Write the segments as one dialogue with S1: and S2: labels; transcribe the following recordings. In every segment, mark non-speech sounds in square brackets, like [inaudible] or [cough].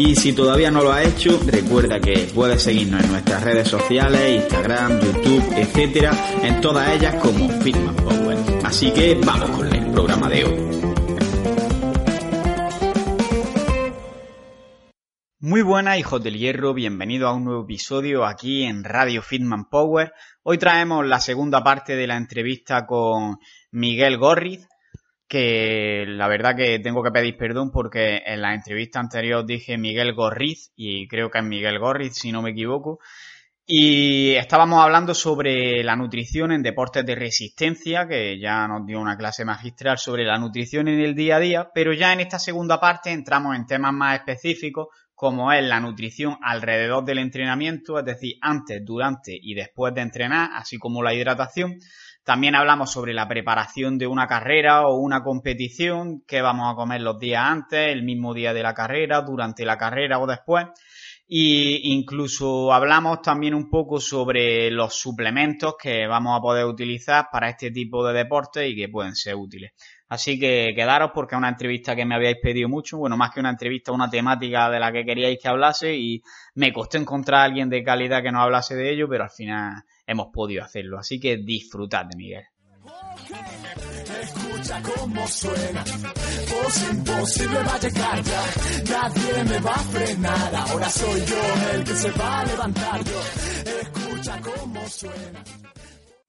S1: Y si todavía no lo has hecho, recuerda que puedes seguirnos en nuestras redes sociales, Instagram, YouTube, etcétera, en todas ellas como Fitman Power. Así que vamos con el programa de hoy. Muy buenas hijos del hierro, bienvenido a un nuevo episodio aquí en Radio Fitman Power. Hoy traemos la segunda parte de la entrevista con Miguel Gorriz, que la verdad que tengo que pedir perdón porque en la entrevista anterior dije Miguel Gorriz y creo que es Miguel Gorriz si no me equivoco. Y estábamos hablando sobre la nutrición en deportes de resistencia, que ya nos dio una clase magistral sobre la nutrición en el día a día, pero ya en esta segunda parte entramos en temas más específicos, como es la nutrición alrededor del entrenamiento, es decir, antes, durante y después de entrenar, así como la hidratación. También hablamos sobre la preparación de una carrera o una competición, qué vamos a comer los días antes, el mismo día de la carrera, durante la carrera o después. Y incluso hablamos también un poco sobre los suplementos que vamos a poder utilizar para este tipo de deportes y que pueden ser útiles. Así que quedaros porque es una entrevista que me habíais pedido mucho, bueno, más que una entrevista, una temática de la que queríais que hablase y me costó encontrar a alguien de calidad que nos hablase de ello, pero al final hemos podido hacerlo. Así que disfrutad de Miguel. Escucha cómo suena, voz imposible va a llegar ya, nadie me va a frenar, ahora soy yo el que se va a levantar yo, escucha cómo suena.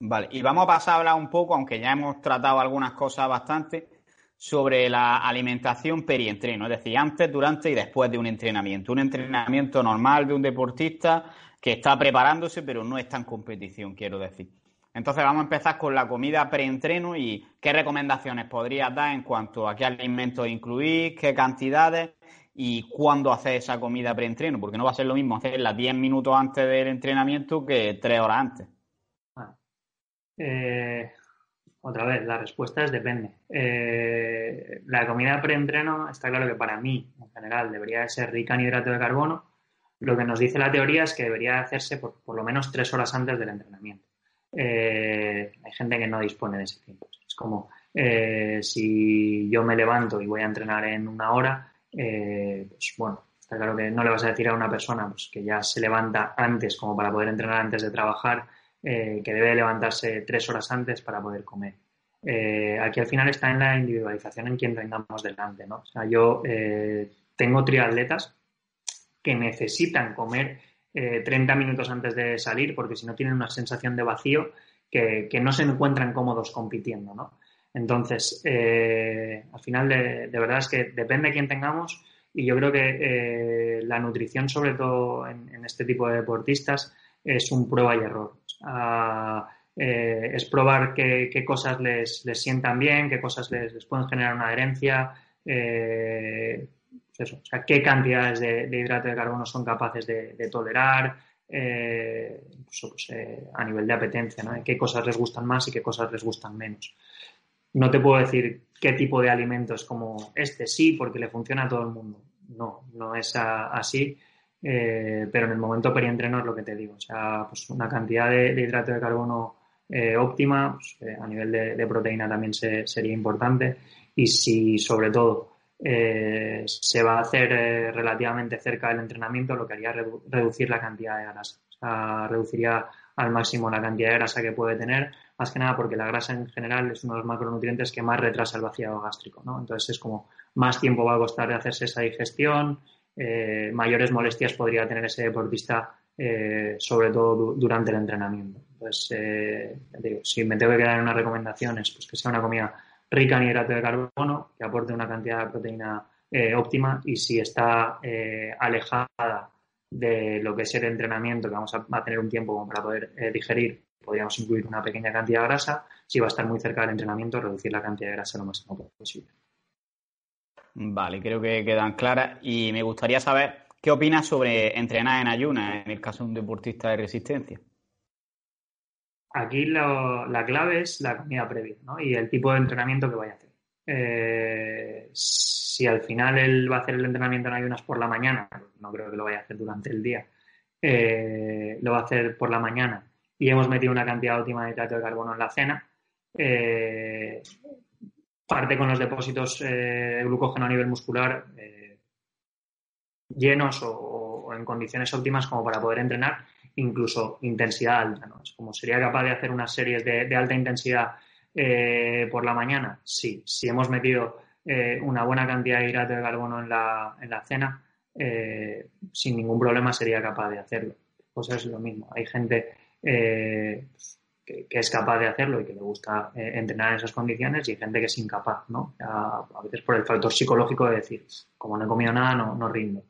S1: Vale, y vamos a pasar a hablar un poco, aunque ya hemos tratado algunas cosas bastante, sobre la alimentación perientreno, es decir, antes, durante y después de un entrenamiento. Un entrenamiento normal de un deportista que está preparándose, pero no está en competición, quiero decir. Entonces vamos a empezar con la comida preentreno y qué recomendaciones podrías dar en cuanto a qué alimentos incluir, qué cantidades y cuándo hacer esa comida preentreno, porque no va a ser lo mismo hacerla 10 minutos antes del entrenamiento que 3 horas antes.
S2: Eh, otra vez, la respuesta es depende. Eh, la comida preentreno está claro que para mí, en general, debería ser rica en hidrato de carbono, lo que nos dice la teoría es que debería hacerse por, lo menos tres horas antes del entrenamiento. Eh, hay gente que no dispone de ese tiempo. Es como eh, si yo me levanto y voy a entrenar en una hora, eh, pues bueno, está claro que no le vas a decir a una persona pues, que ya se levanta antes como para poder entrenar antes de trabajar, que debe levantarse tres horas antes para poder comer. aquí al final está en la individualización en quien tengamos delante, ¿no? O sea, yo tengo triatletas que necesitan comer 30 eh, minutos antes de salir porque si no tienen una sensación de vacío que, no se encuentran cómodos compitiendo, ¿no? Entonces, eh, al final, de, verdad es que depende de quién tengamos y yo creo que eh, la nutrición, sobre todo en, este tipo de deportistas, es un prueba y error. es probar qué, cosas les, sientan bien, qué cosas les, pueden generar una adherencia, o sea, qué cantidades de, hidrato de carbono son capaces de, tolerar, eh, pues, eh, a nivel de apetencia, ¿no? qué cosas les gustan más y qué cosas les gustan menos. No te puedo decir qué tipo de alimento es como este sí, porque le funciona a todo el mundo. No, no es así, eh, pero en el momento perientreno es lo que te digo. O sea, pues una cantidad de, hidrato de carbono óptima, pues, a nivel de, proteína también sería importante. Y si, sobre todo, eh, se va a hacer eh, relativamente cerca del entrenamiento, lo que haría reducir la cantidad de grasa. O sea, reduciría al máximo la cantidad de grasa que puede tener, más que nada porque la grasa en general es uno de los macronutrientes que más retrasa el vaciado gástrico. ¿no? Entonces es como más tiempo va a costar de hacerse esa digestión, eh, mayores molestias podría tener ese deportista, sobre todo durante el entrenamiento. Entonces, si me tengo que en unas recomendaciones, pues que sea una comida rica en hidrato de carbono, que aporte una cantidad de proteína eh, óptima y si está eh, alejada de lo que es el entrenamiento, que vamos a, tener un tiempo como para poder eh, digerir, podríamos incluir una pequeña cantidad de grasa. Si va a estar muy cerca del entrenamiento, reducir la cantidad de grasa lo máximo posible.
S1: Vale, creo que quedan claras y me gustaría saber ¿qué opinas sobre entrenar en ayunas en el caso de un deportista de resistencia?
S2: Aquí la clave es la comida previa ¿no? y el tipo de entrenamiento que vaya a hacer. Eh, si al final él va a hacer el entrenamiento en ayunas por la mañana, no creo que lo vaya a hacer durante el día, eh, lo va a hacer por la mañana y hemos metido una cantidad óptima de hidrato de carbono en la cena, eh, parte con los depósitos de glucógeno a nivel muscular llenos o, en condiciones óptimas como para poder entrenar incluso intensidad alta. ¿no? Es como sería capaz de hacer unas series de, alta intensidad eh, por la mañana. Sí, si hemos metido eh, una buena cantidad de hidrato de carbono en la, en la cena, eh, sin ningún problema sería capaz de hacerlo. Pues es lo mismo. Hay gente que, es capaz de hacerlo y que le gusta entrenar en esas condiciones y hay gente que es incapaz, ¿no? A, veces por el factor psicológico de decir, como no he comido nada, no, no rindo.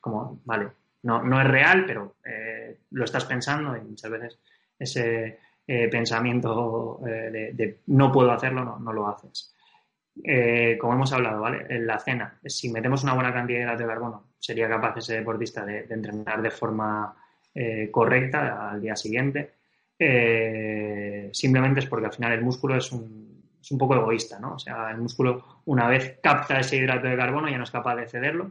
S2: como, vale, no, no es real, pero eh, lo estás pensando y muchas veces ese eh, pensamiento eh, de, no puedo hacerlo, no, lo haces. como hemos hablado, ¿vale? En la cena, si metemos una buena cantidad de carbono, sería capaz ese deportista de, entrenar de forma correcta al día siguiente. simplemente es porque al final el músculo es un, es un poco egoísta, ¿no? O sea, el músculo una vez capta ese hidrato de carbono ya no es capaz de cederlo,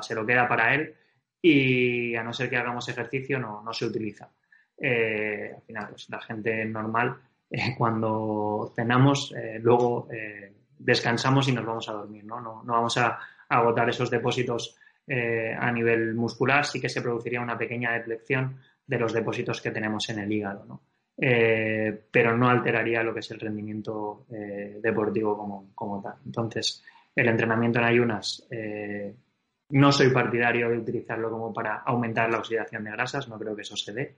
S2: se lo queda para él y a no ser que hagamos ejercicio no, no se utiliza. Eh, al final, pues la gente normal, eh, cuando cenamos, eh, luego descansamos y nos vamos a dormir, ¿no? No, no vamos a, agotar esos depósitos a nivel muscular, sí que se produciría una pequeña deplección de los depósitos que tenemos en el hígado, ¿no? pero no alteraría lo que es el rendimiento deportivo como, como, tal. Entonces, el entrenamiento en ayunas no soy partidario de utilizarlo como para aumentar la oxidación de grasas, no creo que eso se dé.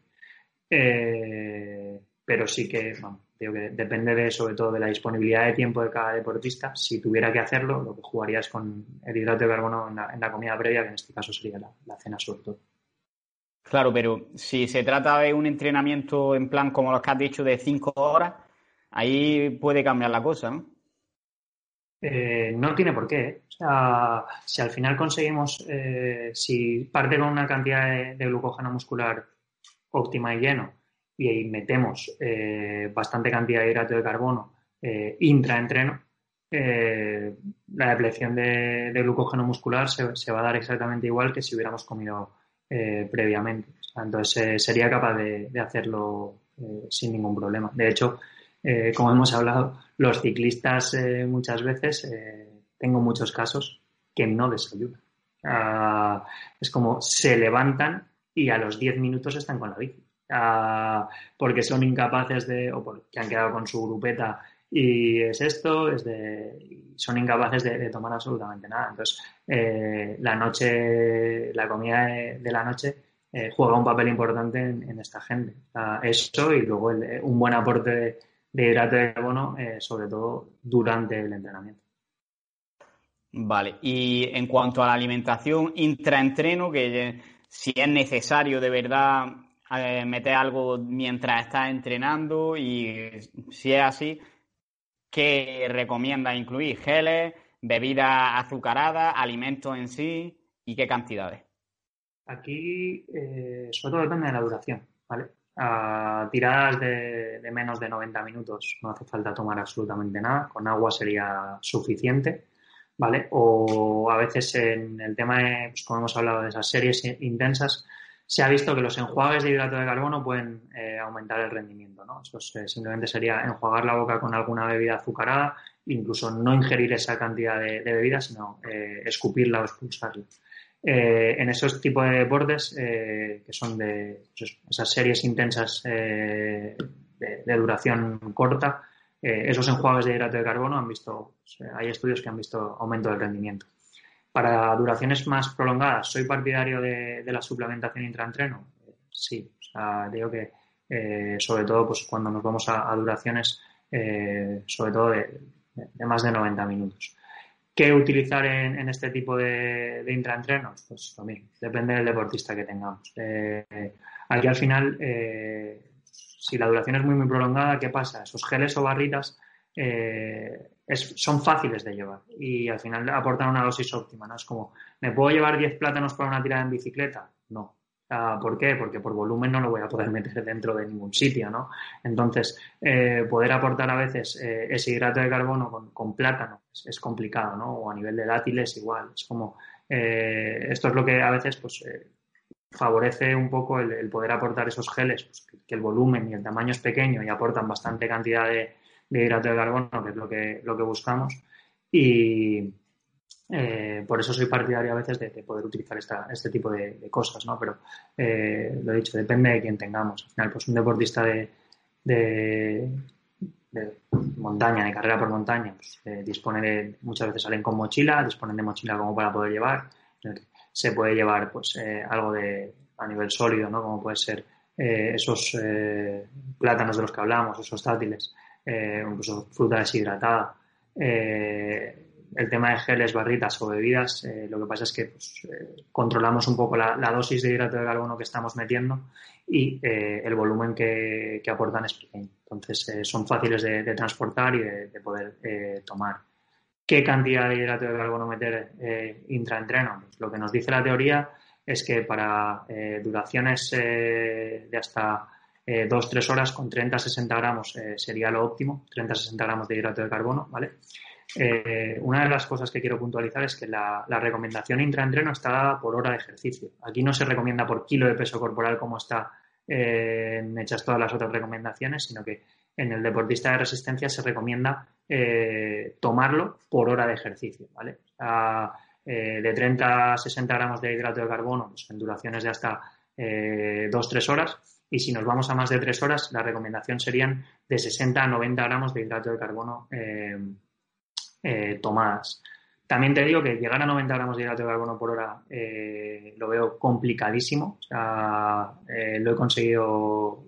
S2: Eh, pero sí que, que depende de, sobre todo de la disponibilidad de tiempo de cada deportista. Si tuviera que hacerlo, lo que jugaría es con el hidrato de carbono en la, comida previa, que en este caso sería la, cena sobre.
S1: Claro, pero si se trata de un entrenamiento en plan como los que has dicho de cinco horas, ahí puede cambiar la cosa, ¿no?
S2: Eh, no tiene por qué. ¿eh? Si al final conseguimos, eh, si parte con una cantidad de, glucógeno muscular óptima y lleno y, metemos bastante cantidad de hidrato de carbono intraentreno, la depleción de, glucógeno muscular se, va a dar exactamente igual que si hubiéramos comido previamente. entonces sería capaz de hacerlo sin ningún problema. De hecho, como hemos hablado, los ciclistas eh, muchas veces, eh, tengo muchos casos que no desayunan. Ah, es como se levantan y a los 10 minutos están con la bici. Ah, porque son incapaces de, o porque han quedado con su grupeta y es esto, es de, son incapaces de, tomar absolutamente nada. Entonces, eh, la noche, la comida de, la noche juega un papel importante en, esta gente. Ah, eso y luego un buen aporte de hidrato de carbono, eh, sobre todo durante el entrenamiento.
S1: Vale, y en cuanto a la alimentación intraentreno, que si es necesario de verdad eh, meter algo mientras estás entrenando y si es así, ¿qué recomienda incluir? ¿Geles, bebidas azucaradas, alimentos en sí y qué cantidades?
S2: Aquí, eh, sobre todo depende de la duración, ¿vale? A tiradas de, menos de 90 minutos no hace falta tomar absolutamente nada, con agua sería suficiente, ¿vale? O a veces en el tema de, pues como hemos hablado de esas series intensas, se ha visto que los enjuagues de hidrato de carbono pueden eh, aumentar el rendimiento, ¿no? Eso simplemente sería enjuagar la boca con alguna bebida azucarada, incluso no ingerir esa cantidad de, bebida, sino eh, escupirla o expulsarla. Eh, en esos tipos de deportes eh, que son de pues esas series intensas eh, de, duración corta, esos enjuagues de hidrato de carbono han visto, hay estudios que han visto aumento del rendimiento. Para duraciones más prolongadas, ¿soy partidario de, la suplementación intraentreno? sí, o sea, digo que sobre todo pues, cuando nos vamos a, duraciones, sobre todo de más de 90 minutos. ¿Qué utilizar en, este tipo de, intraentrenos? Pues mismo, depende del deportista que tengamos. Eh, aquí al final, eh, si la duración es muy, muy prolongada, ¿qué pasa? Esos geles o barritas son fáciles de llevar y al final aportan una dosis óptima, ¿no? Es como, ¿me puedo llevar 10 plátanos para una tirada en bicicleta? No. Ah, ¿Por qué? Porque por volumen no lo voy a poder meter dentro de ningún sitio, ¿no? Entonces, eh, poder aportar a veces eh, ese hidrato de carbono con, plátano es, complicado, ¿no? O a nivel de dátiles igual. Es como, eh, esto es lo que a veces, pues, favorece un poco el, poder aportar esos geles, pues, que, el volumen y el tamaño es pequeño y aportan bastante cantidad de, de hidrato de carbono, que es lo que, lo que buscamos. Y, eh, por eso soy partidario a veces de, poder utilizar este tipo de, cosas, ¿no? Pero eh, lo he dicho, depende de quién tengamos. Al final, pues un deportista de, de, montaña, de carrera por montaña, pues, eh, dispone de, muchas veces salen con mochila, disponen de mochila como para poder llevar. Se puede llevar, pues, algo de a nivel sólido, ¿no? Como puede ser esos plátanos de los que hablamos, esos dátiles, incluso fruta deshidratada. Eh, el tema de geles, barritas o bebidas, eh, lo que pasa es que pues, eh, controlamos un poco la, dosis de hidrato de carbono que estamos metiendo y eh, el volumen que, aportan es pequeño. Entonces, son fáciles de, transportar y de, poder tomar. ¿Qué cantidad de hidrato de carbono meter intraentreno? Pues lo que nos dice la teoría es que para duraciones de hasta 2-3 horas con 30-60 gramos sería lo óptimo, 30-60 gramos de hidrato de carbono, ¿vale? Eh, una de las cosas que quiero puntualizar es que la, recomendación intraentreno está por hora de ejercicio. Aquí no se recomienda por kilo de peso corporal como está eh, hechas todas las otras recomendaciones, sino que en el deportista de resistencia se recomienda eh, tomarlo por hora de ejercicio, ¿vale? de 30 a 60 gramos de hidrato de carbono pues, en duraciones de hasta 2-3 horas y si nos vamos a más de 3 horas la recomendación serían de 60 a 90 gramos de hidrato de carbono eh, tomadas. También te digo que llegar a 90 gramos de hidrato de carbono por hora eh, lo veo complicadísimo. Eh, lo he conseguido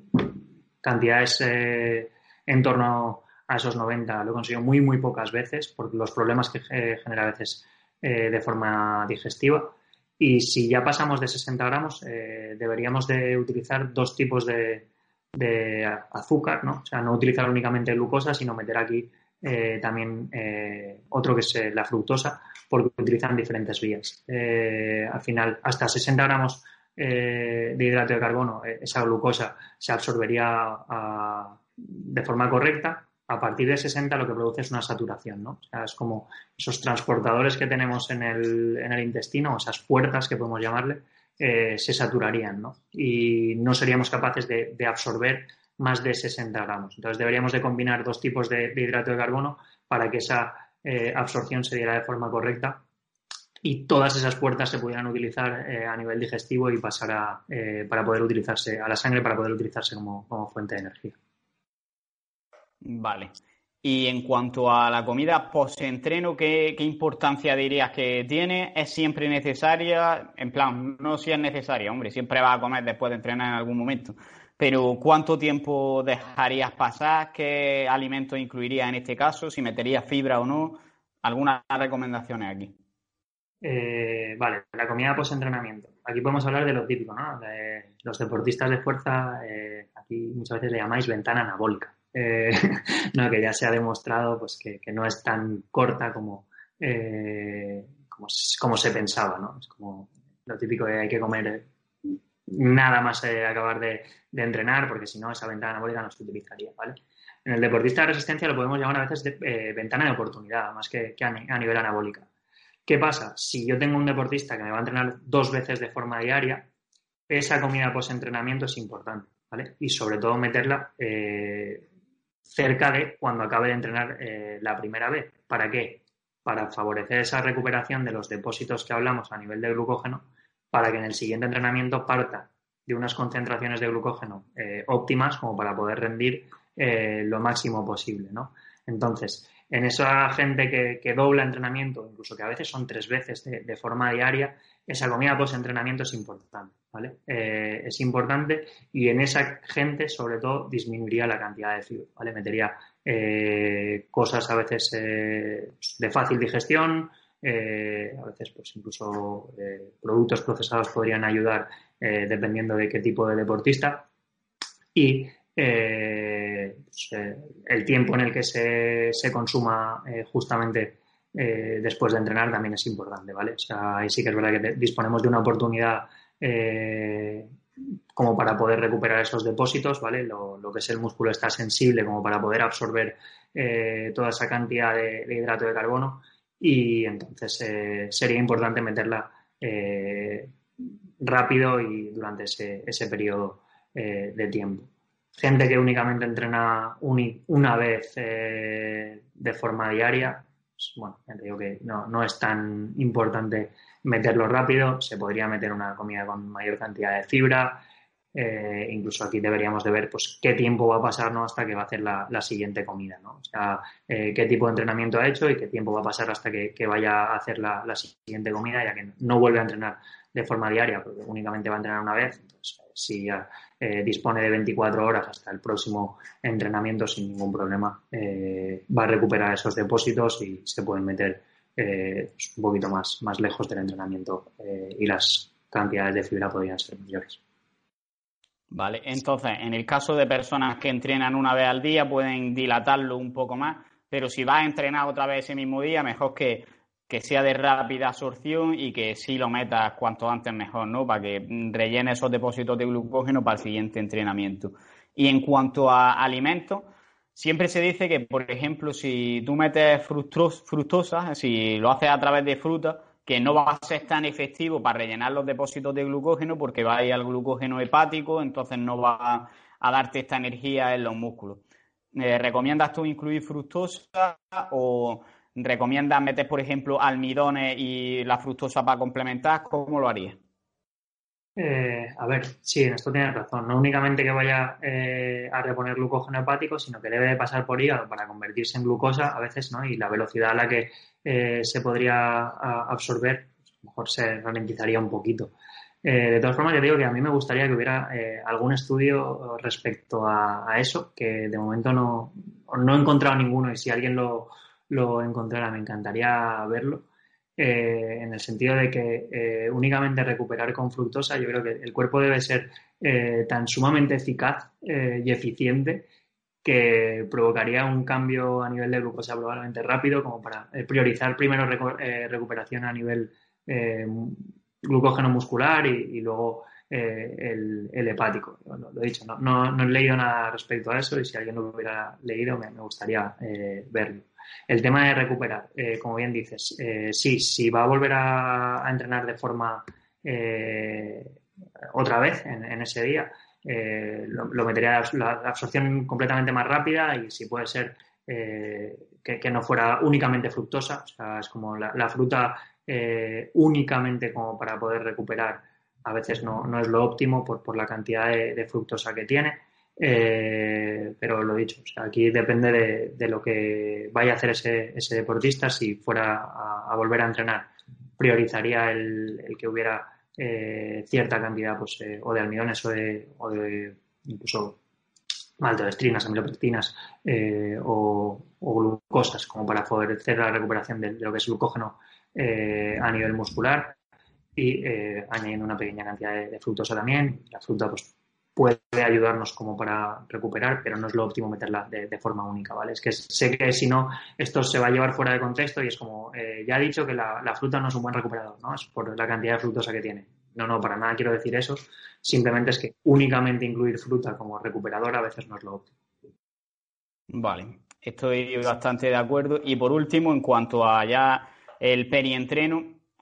S2: cantidades en torno a esos 90, lo he conseguido muy, muy pocas veces por los problemas que genera a veces de forma digestiva. Y si ya pasamos de 60 gramos, deberíamos de utilizar dos tipos de, de azúcar, ¿no? O sea, no utilizar únicamente glucosa, sino meter aquí eh, también eh, otro que es eh, la fructosa, porque utilizan diferentes vías. al final, hasta 60 gramos de hidrato de carbono, esa glucosa se absorbería de forma correcta. A partir de 60 lo que produce es una saturación, ¿no? es como esos transportadores que tenemos en el, en el intestino, esas puertas que podemos llamarle, se saturarían, ¿no? Y no seríamos capaces de, de absorber más de 60 gramos. Entonces deberíamos de combinar dos tipos de, hidrato de carbono para que esa eh, absorción se diera de forma correcta y todas esas puertas se pudieran utilizar eh, a nivel digestivo y pasar a, eh, para poder utilizarse a la sangre para poder utilizarse como, fuente de energía.
S1: Vale. Y en cuanto a la comida post-entreno, ¿qué, ¿qué, importancia dirías que tiene? ¿Es siempre necesaria? En plan, no si es necesaria, hombre, siempre va a comer después de entrenar en algún momento. Pero ¿cuánto tiempo dejarías pasar? ¿Qué alimentos incluirías en este caso? ¿Si meterías fibra o no? ¿Algunas recomendaciones aquí?
S2: Eh, vale, la comida post-entrenamiento. Aquí podemos hablar de lo típico, ¿no? Los deportistas de fuerza, eh, aquí muchas veces le llamáis ventana anabólica. Eh, [laughs] no, que ya se ha demostrado pues, que, no es tan corta como, como, como, se pensaba, ¿no? Es como lo típico de hay que comer nada más eh, acabar de, entrenar, porque si no, esa ventana anabólica no se utilizaría, ¿vale? En el deportista de resistencia lo podemos llamar a veces eh, ventana de oportunidad, más que, a, nivel anabólica. ¿Qué pasa? Si yo tengo un deportista que me va a entrenar dos veces de forma diaria, esa comida post-entrenamiento es importante, ¿vale? Y sobre todo meterla eh, cerca de cuando acabe de entrenar la primera vez. ¿Para qué? Para favorecer esa recuperación de los depósitos que hablamos a nivel de glucógeno para que en el siguiente entrenamiento parta de unas concentraciones de glucógeno eh, óptimas como para poder rendir eh, lo máximo posible, ¿no? Entonces, en esa gente que, dobla entrenamiento, incluso que a veces son tres veces de, forma diaria, esa comida post-entrenamiento es importante, ¿vale? Eh, es importante y en esa gente, sobre todo, disminuiría la cantidad de fibra, ¿vale? Metería cosas a veces de fácil digestión, eh, a veces, pues incluso eh, productos procesados podrían ayudar eh, dependiendo de qué tipo de deportista. Y pues, el tiempo en el que se, se consuma justamente después de entrenar también es importante, ¿vale? O sea, ahí sí que es verdad que disponemos de una oportunidad como para poder recuperar esos depósitos, ¿vale? Lo, que es el músculo está sensible como para poder absorber toda esa cantidad de, hidrato de carbono y entonces eh, sería importante meterla eh, rápido y durante ese, ese periodo de tiempo. Gente que únicamente entrena una vez de forma diaria, pues, bueno, digo que no, no es tan importante meterlo rápido, se podría meter una comida con mayor cantidad de fibra, eh, incluso aquí deberíamos de ver pues qué tiempo va a pasar ¿no? hasta que va a hacer la, siguiente comida, ¿no? O sea, eh, qué tipo de entrenamiento ha hecho y qué tiempo va a pasar hasta que, vaya a hacer la, siguiente comida, ya que no vuelve a entrenar de forma diaria, porque únicamente va a entrenar una vez. Entonces, si ya eh, dispone de 24 horas hasta el próximo entrenamiento sin ningún problema, va a recuperar esos depósitos y se pueden meter pues, un poquito más, más lejos del entrenamiento y las cantidades de fibra podrían ser mayores.
S1: Vale, entonces, en el caso de personas que entrenan una vez al día, pueden dilatarlo un poco más, pero si vas a entrenar otra vez ese mismo día, mejor que, sea de rápida absorción y que sí lo metas cuanto antes mejor, ¿no? Para que rellene esos depósitos de glucógeno para el siguiente entrenamiento. Y en cuanto a alimentos, siempre se dice que, por ejemplo, si tú metes fructosa, si lo haces a través de fruta, que no va a ser tan efectivo para rellenar los depósitos de glucógeno porque va a ir al glucógeno hepático, entonces no va a darte esta energía en los músculos. Eh, ¿Recomiendas tú incluir fructosa o recomiendas meter, por ejemplo, almidones y la fructosa para complementar? ¿Cómo lo harías?
S2: Eh, a ver, sí, en esto tienes razón. No únicamente que vaya eh, a reponer glucógeno hepático, sino que debe de pasar por hígado para convertirse en glucosa a veces, ¿no? Y la velocidad a la que eh, se podría absorber, pues, a lo mejor se ralentizaría un poquito. de todas formas, yo digo que a mí me gustaría que hubiera algún estudio respecto a, eso, que de momento no, no he encontrado ninguno y si alguien lo, lo encontrara me encantaría verlo eh, en el sentido de que eh, únicamente recuperar con fructosa, yo creo que el cuerpo debe ser eh, tan sumamente eficaz y eficiente que provocaría un cambio a nivel de glucosa probablemente rápido, como para priorizar primero recuperación a nivel glucógeno muscular y, luego el, hepático. Lo, he dicho, no, he leído nada respecto a eso y si alguien lo hubiera leído me gustaría verlo. El tema de recuperar, eh, como bien dices, eh, sí, si va a volver a, entrenar de forma eh, otra vez en, ese día, lo, metería la, absorción completamente más rápida y si puede ser que, no fuera únicamente fructosa, o sea, es como la, fruta únicamente como para poder recuperar, a veces no, es lo óptimo por, la cantidad de fructosa que tiene. Eh, pero lo dicho, aquí depende de, lo que vaya a hacer ese, deportista. Si fuera a, volver a entrenar, priorizaría el, que hubiera eh, cierta cantidad pues, eh, o de almidones o de, o de incluso maltodextrinas, amilopectinas o, glucosas, como para favorecer la recuperación de, lo que es glucógeno a nivel muscular y añadiendo una pequeña cantidad de, de fructosa también. La fruta, pues puede ayudarnos como para recuperar, pero no es lo óptimo meterla de, forma única, ¿vale? Es que sé que si no, esto se va a llevar fuera de contexto y es como, eh, ya he dicho que la, fruta no es un buen recuperador, ¿no? Es por la cantidad de fructosa que tiene. No, no, para nada quiero decir eso. Simplemente es que únicamente incluir fruta como recuperador a veces no es lo óptimo.
S1: Vale, estoy bastante de acuerdo. Y por último, en cuanto a ya el perientreno,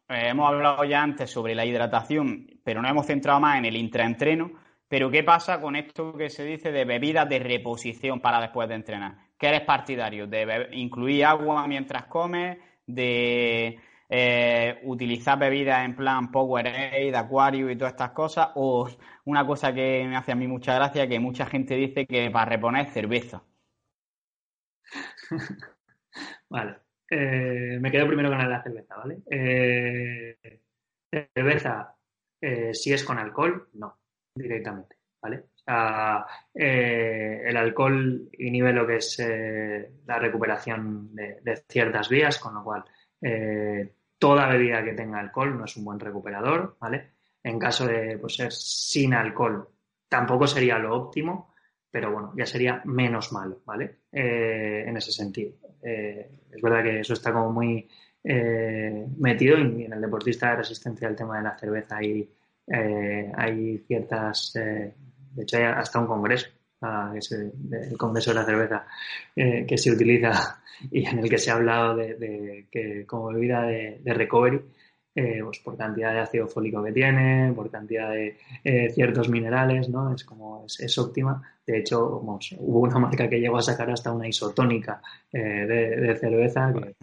S1: eh, hemos hablado ya antes sobre la hidratación, pero no hemos centrado más en el intraentreno pero ¿qué pasa con esto que se dice de bebidas de reposición para después de entrenar? ¿Qué eres partidario? ¿De incluir agua mientras comes? ¿De eh, utilizar bebidas en plan Powerade, Aquarius y todas estas cosas? ¿O una cosa que me hace a mí mucha gracia, que mucha gente dice que para reponer cerveza? [laughs]
S2: vale. Eh, me quedo primero con la cerveza, ¿vale? Eh, cerveza, si es con alcohol, no directamente, ¿vale? Eh, el alcohol inhibe lo que es eh, la recuperación de, ciertas vías, con lo cual eh, toda bebida que tenga alcohol no es un buen recuperador, ¿vale? En caso de pues, ser sin alcohol, tampoco sería lo óptimo, pero bueno, ya sería menos malo, ¿vale? En ese sentido. Es verdad que eso está como muy metido y en el deportista de resistencia el tema de la cerveza hay, hay ciertas, de hecho hay hasta un congreso, ah, el Congreso de la Cerveza, que se utiliza [laughs] y en el que se ha hablado de, que como bebida de recovery eh, pues por cantidad de ácido fólico que tiene, por cantidad de eh, ciertos minerales, ¿no? Es como, es, óptima. De hecho, hubo una marca que llegó a sacar hasta una isotónica eh, de, cerveza que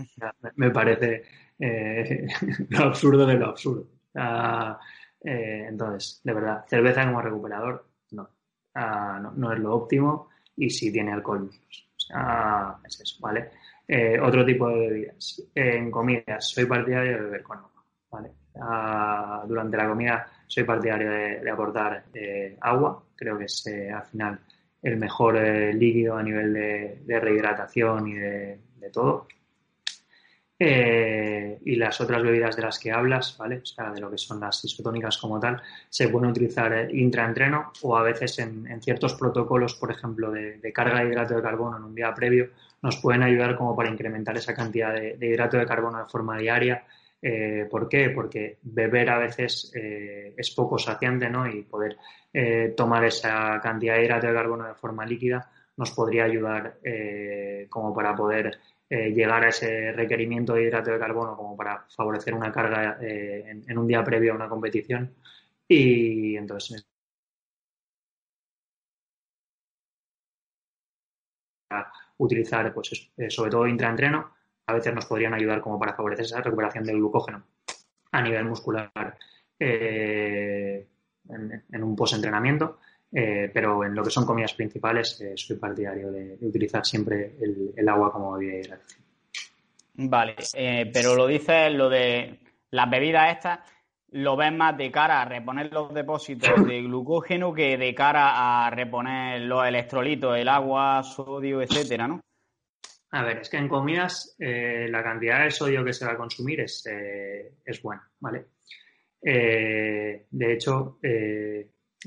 S2: me parece [laughs] lo absurdo de lo absurdo. Entonces, de verdad, cerveza como recuperador, no. no, no, es lo óptimo y si tiene alcohol, es eso, ¿vale? otro tipo de bebidas. en comidas, soy partidario de beber con agua. ¿vale? Ah, durante la comida soy partidario de, aportar eh, agua, creo que es eh, al final el mejor eh, líquido a nivel de, rehidratación y de, todo. Y las otras bebidas de las que hablas, ¿vale? O sea, de lo que son las isotónicas como tal, se pueden utilizar intraentreno o a veces en, ciertos protocolos, por ejemplo, de, carga de hidrato de carbono en un día previo, nos pueden ayudar como para incrementar esa cantidad de hidrato de carbono de forma diaria eh, ¿Por qué? Porque beber a veces eh, es poco saciante, ¿no? Y poder eh, tomar esa cantidad de hidrato de carbono de forma líquida nos podría ayudar como para poder llegar a ese requerimiento de hidrato de carbono como para favorecer una carga en, un día previo a una competición. Y entonces utilizar, pues, sobre todo intraentreno, a veces nos podrían ayudar como para favorecer esa recuperación del glucógeno a nivel muscular eh, en, un post-entrenamiento. Eh, pero en lo que son comidas principales eh, soy partidario de, utilizar siempre el, agua como bebida hidratación.
S1: Vale, pero lo dices, lo de las bebidas estas, lo ves más de cara a reponer los depósitos de [laughs] glucógeno que de cara a reponer los electrolitos, el agua, sodio, etcétera, ¿no?
S2: A ver, es que en comidas eh, la cantidad de sodio que se va a consumir es, eh, es buena, ¿vale? Eh, de hecho,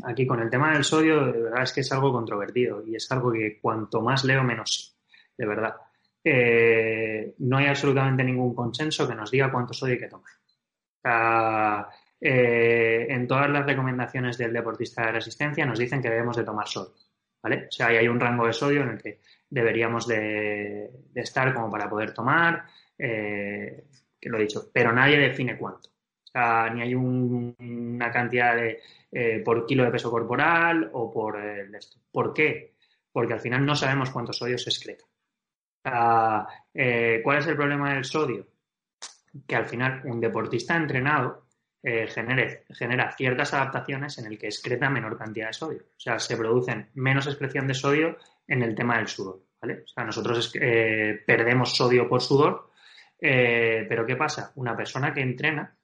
S2: aquí con el tema del sodio, de verdad es que es algo controvertido y es algo que cuanto más leo, menos, de verdad. no hay absolutamente ningún consenso que nos diga cuánto sodio hay que tomar. en todas las recomendaciones del deportista de resistencia nos dicen que debemos de tomar sodio, ¿vale? O sea, hay un rango de sodio en el que deberíamos de, estar como para poder tomar, eh, que lo he dicho, pero nadie define cuánto. Ni hay una cantidad eh, por kilo de peso corporal o por eh, esto. ¿Por qué? Porque al final no sabemos cuánto sodio se excreta. ¿Cuál es el problema del sodio? Que al final un deportista entrenado genera ciertas adaptaciones en el que excreta menor cantidad de sodio. O sea, se producen menos excreción de sodio en el tema del sudor. ¿vale? O sea, nosotros eh, perdemos sodio por sudor, eh, pero ¿qué pasa? Una persona que entrena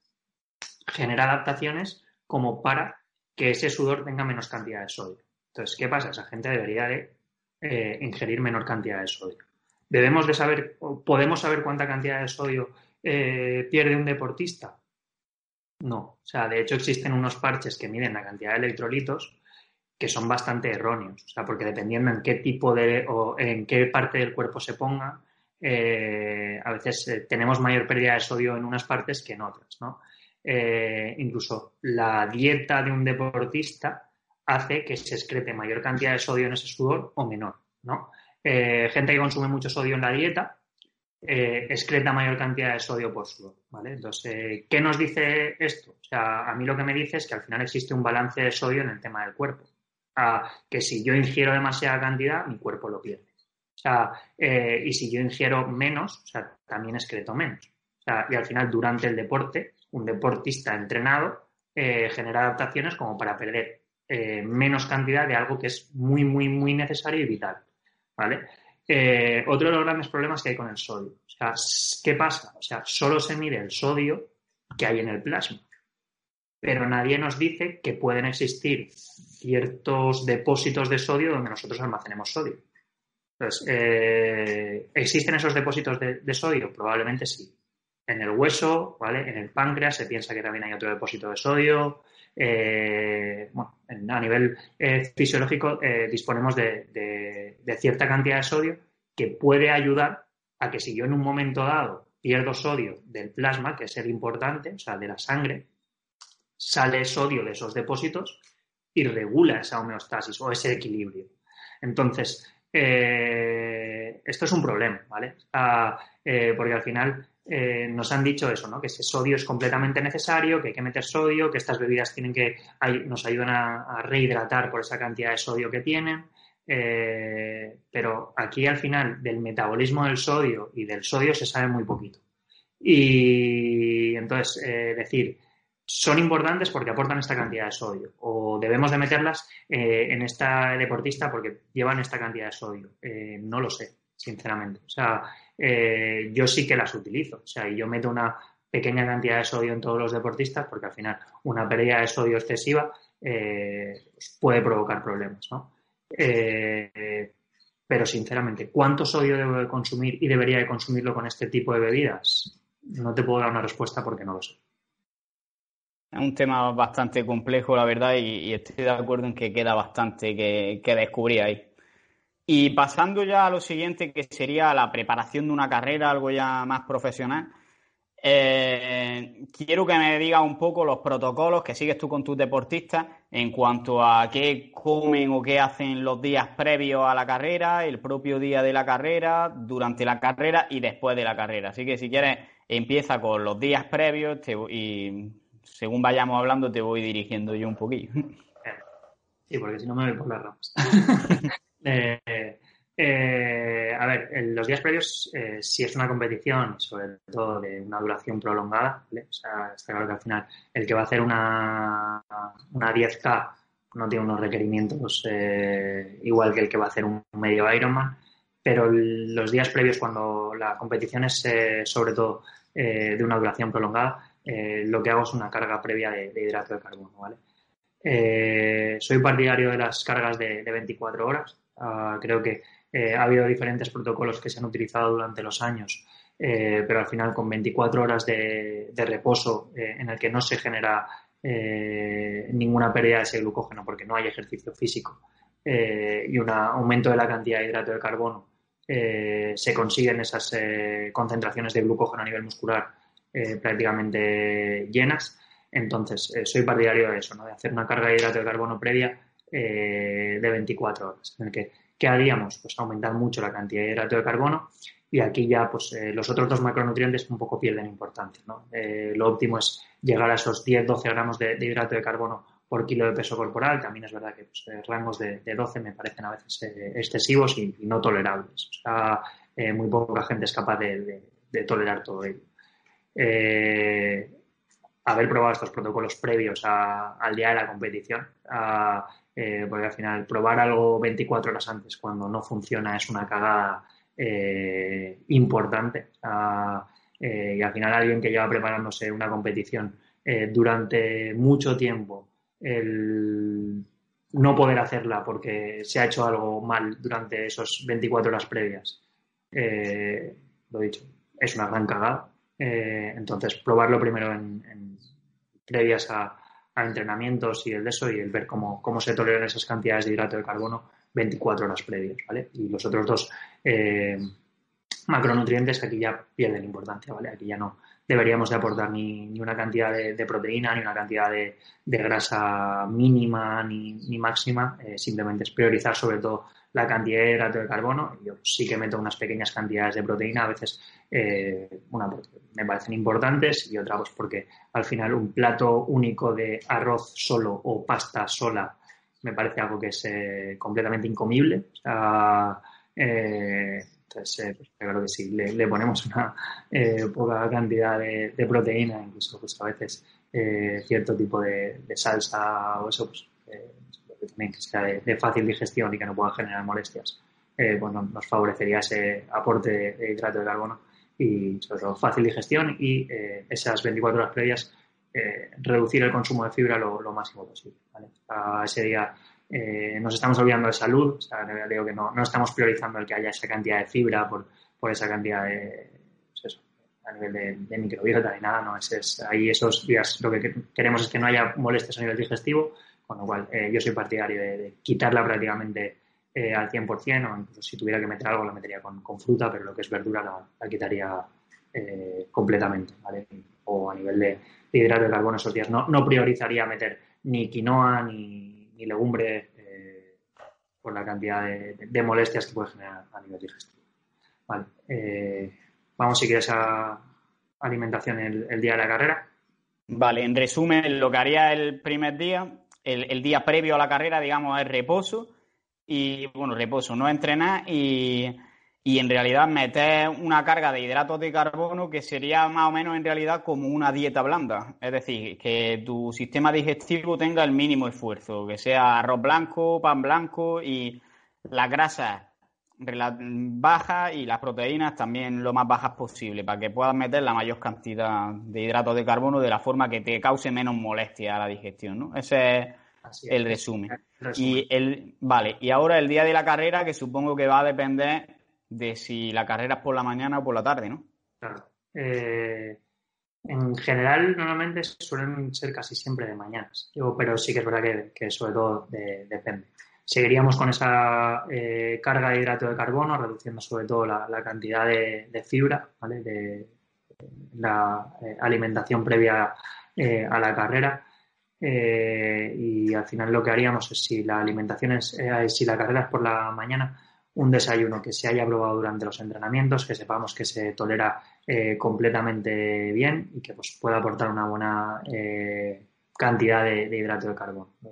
S2: genera adaptaciones como para que ese sudor tenga menos cantidad de sodio. Entonces, ¿qué pasa? Esa gente debería de eh, ingerir menor cantidad de sodio. Debemos de saber, podemos saber cuánta cantidad de sodio pierde un deportista. No, o sea, de hecho existen unos parches que miden la cantidad de electrolitos que son bastante erróneos, o sea, porque dependiendo en qué tipo de o en qué parte del cuerpo se ponga, eh, a veces eh, tenemos mayor pérdida de sodio en unas partes que en otras, ¿no? Eh, incluso la dieta de un deportista hace que se excrete mayor cantidad de sodio en ese sudor o menor, ¿no? gente que consume mucho sodio en la dieta excreta mayor cantidad de sodio por sudor, ¿vale? Entonces, ¿qué nos dice esto? O sea, a mí lo que me dice es que al final existe un balance de sodio en el tema del cuerpo que si yo ingiero demasiada cantidad, mi cuerpo lo pierde. O sea, eh, y si yo ingiero menos, o sea, también excreto menos. O sea, y al final, durante el deporte, un deportista entrenado eh, genera adaptaciones como para perder eh, menos cantidad de algo que es muy, muy, muy necesario y vital. ¿Vale? otro de los grandes problemas que hay con el sodio. O sea, ¿qué pasa? O sea, solo se mide el sodio que hay en el plasma pero nadie nos dice que pueden existir ciertos depósitos de sodio donde nosotros almacenemos sodio. Entonces, eh, ¿existen esos depósitos de, sodio? Probablemente sí. En el hueso, ¿vale? En el páncreas se piensa que también hay otro depósito de sodio. bueno, a nivel fisiológico disponemos de, cierta cantidad de sodio que puede ayudar a que si yo en un momento dado pierdo sodio del plasma, que es el importante, o sea, de la sangre, sale sodio de esos depósitos y regula esa homeostasis o ese equilibrio. Entonces, eh, esto es un problema, ¿vale? Ah, eh, porque al final eh, nos han dicho eso, ¿no? Que ese sodio es completamente necesario, que hay que meter sodio, que estas bebidas tienen que nos ayudan a, rehidratar por esa cantidad de sodio que tienen. pero aquí al final del metabolismo del sodio y del sodio se sabe muy poquito. Y entonces, decir, son importantes porque aportan esta cantidad de sodio o debemos de meterlas eh, en esta deportista porque llevan esta cantidad de sodio. Eh, no lo sé, sinceramente. O sea, eh, yo sí que las utilizo. O sea, yo meto una pequeña cantidad de sodio en todos los deportistas porque al final una pérdida de sodio excesiva pues puede provocar problemas, ¿no? pero sinceramente, ¿cuánto sodio debo de consumir y debería de consumirlo con este tipo de bebidas? No te puedo dar una respuesta porque no lo sé.
S1: Es un tema bastante complejo, la verdad, y, estoy de acuerdo en que queda bastante que, descubrir ahí. Y pasando ya a lo siguiente, que sería la preparación de una carrera, algo ya más profesional, eh, quiero que me digas un poco los protocolos que sigues tú con tus deportistas en cuanto a qué comen o qué hacen los días previos a la carrera, el propio día de la carrera, durante la carrera y después de la carrera. Así que si quieres, empieza con los días previos y según vayamos hablando, te voy dirigiendo yo un poquillo.
S2: Sí, porque si no me voy por las ramas. [laughs] Eh, eh, a ver, los días previos, eh, si es una competición, sobre todo de una duración prolongada, o sea, está claro que al final el que va a hacer una, una 10K no tiene unos requerimientos igual que el que va a hacer un medio Ironman, pero los días previos, cuando la competición es sobre todo de una duración prolongada, eh, lo que hago es una carga previa de, hidrato de carbono, ¿vale? Eh, soy partidario de las cargas de, 24 horas. Ah, creo que eh, ha habido diferentes protocolos que se han utilizado durante los años, pero al final con 24 horas de, reposo en el que no se genera ninguna pérdida de ese glucógeno porque no hay ejercicio físico y un aumento de la cantidad de hidrato de carbono, se consiguen esas concentraciones de glucógeno a nivel muscular eh, prácticamente llenas. Entonces, eh, soy partidario de eso, ¿no? de hacer una carga de hidrato de carbono previa eh, de 24 horas, que ¿qué haríamos? Pues aumentar mucho la cantidad de hidrato de carbono y aquí ya pues los otros dos macronutrientes un poco pierden importancia. ¿no? lo óptimo es llegar a esos 10-12 gramos de, hidrato de carbono por kilo de peso corporal. También es verdad que pues, rangos de, 12 me parecen a veces excesivos y, no tolerables. O sea, muy poca gente es capaz de tolerar todo ello eh, haber probado estos protocolos previos al día de la competición, eh, porque al final probar algo 24 horas antes cuando no funciona es una cagada eh, importante. Eh, y al final alguien que lleva preparándose una competición durante mucho tiempo, el no poder hacerla porque se ha hecho algo mal durante esos 24 horas previas, lo dicho, es una gran cagada eh, entonces, probarlo primero en, previas a, entrenamientos y el de eso y el ver cómo, se toleran esas cantidades de hidrato de carbono 24 horas previas, ¿vale? Y los otros dos eh, macronutrientes aquí ya pierden importancia, ¿vale? Aquí ya no deberíamos de aportar ni, una cantidad de, proteína, ni una cantidad de, grasa mínima ni, máxima, eh, simplemente es priorizar sobre todo la cantidad de hidrato de carbono. Yo sí que meto unas pequeñas cantidades de proteína, a veces eh, una me parecen importantes y otra pues porque al final un plato único de arroz solo o pasta sola me parece algo que es eh, completamente incomible. Eh, entonces, pues, claro que sí, le, ponemos una poca cantidad de, proteína, incluso pues a veces cierto tipo de, salsa o eso, pues que sea de, fácil digestión y que no pueda generar molestias, eh, bueno, nos favorecería ese aporte de, hidrato de carbono y sobre todo fácil digestión y eh, esas 24 horas previas eh, reducir el consumo de fibra lo, máximo posible. A ese día nos estamos olvidando de salud, o sea, digo que no, no, estamos priorizando el que haya esa cantidad de fibra por, por esa cantidad de... Pues a nivel de, microbiota ni nada, no es, ahí esos días lo que queremos es que no haya molestias a nivel digestivo, con lo cual yo soy partidario de, quitarla prácticamente al 100% o incluso si tuviera que meter algo la metería con, fruta, pero lo que es verdura la, quitaría completamente, ¿vale? O a nivel de, hidrato de carbono esos días. No, priorizaría meter ni quinoa ni, ni legumbre por la cantidad de, molestias que puede generar a nivel digestivo. Vale. Eh, vamos, si quieres, a alimentación el, día de la carrera.
S1: Vale, en resumen, lo que haría el primer día, el, día previo a la carrera, digamos, es reposo. Y bueno, reposo, no entrenar y y en realidad meter una carga de hidratos de carbono que sería más o menos en realidad como una dieta blanda. Es decir, que tu sistema digestivo tenga el mínimo esfuerzo, que sea arroz blanco, pan blanco y la grasa baja y las proteínas también lo más bajas posible para que puedas meter la mayor cantidad de hidratos de carbono de la forma que te cause menos molestia a la digestión, ¿no? Ese es el resumen. Y el vale, y ahora el día de la carrera que supongo que va a depender de si la carrera es por la mañana o por la tarde, ¿no?
S2: Claro. Eh, en general, normalmente suelen ser casi siempre de mañanas, pero sí que es verdad que, sobre todo depende. Seguiríamos con esa eh, carga de hidrato de carbono, reduciendo sobre todo la, cantidad de, fibra, ¿vale? De, la eh, alimentación previa a la carrera. y al final lo que haríamos es si la alimentación es, si la carrera es por la mañana, un desayuno que se haya probado durante los entrenamientos, que sepamos que se tolera eh, completamente bien y que pues, pueda aportar una buena eh, cantidad de, hidrato de carbono, lo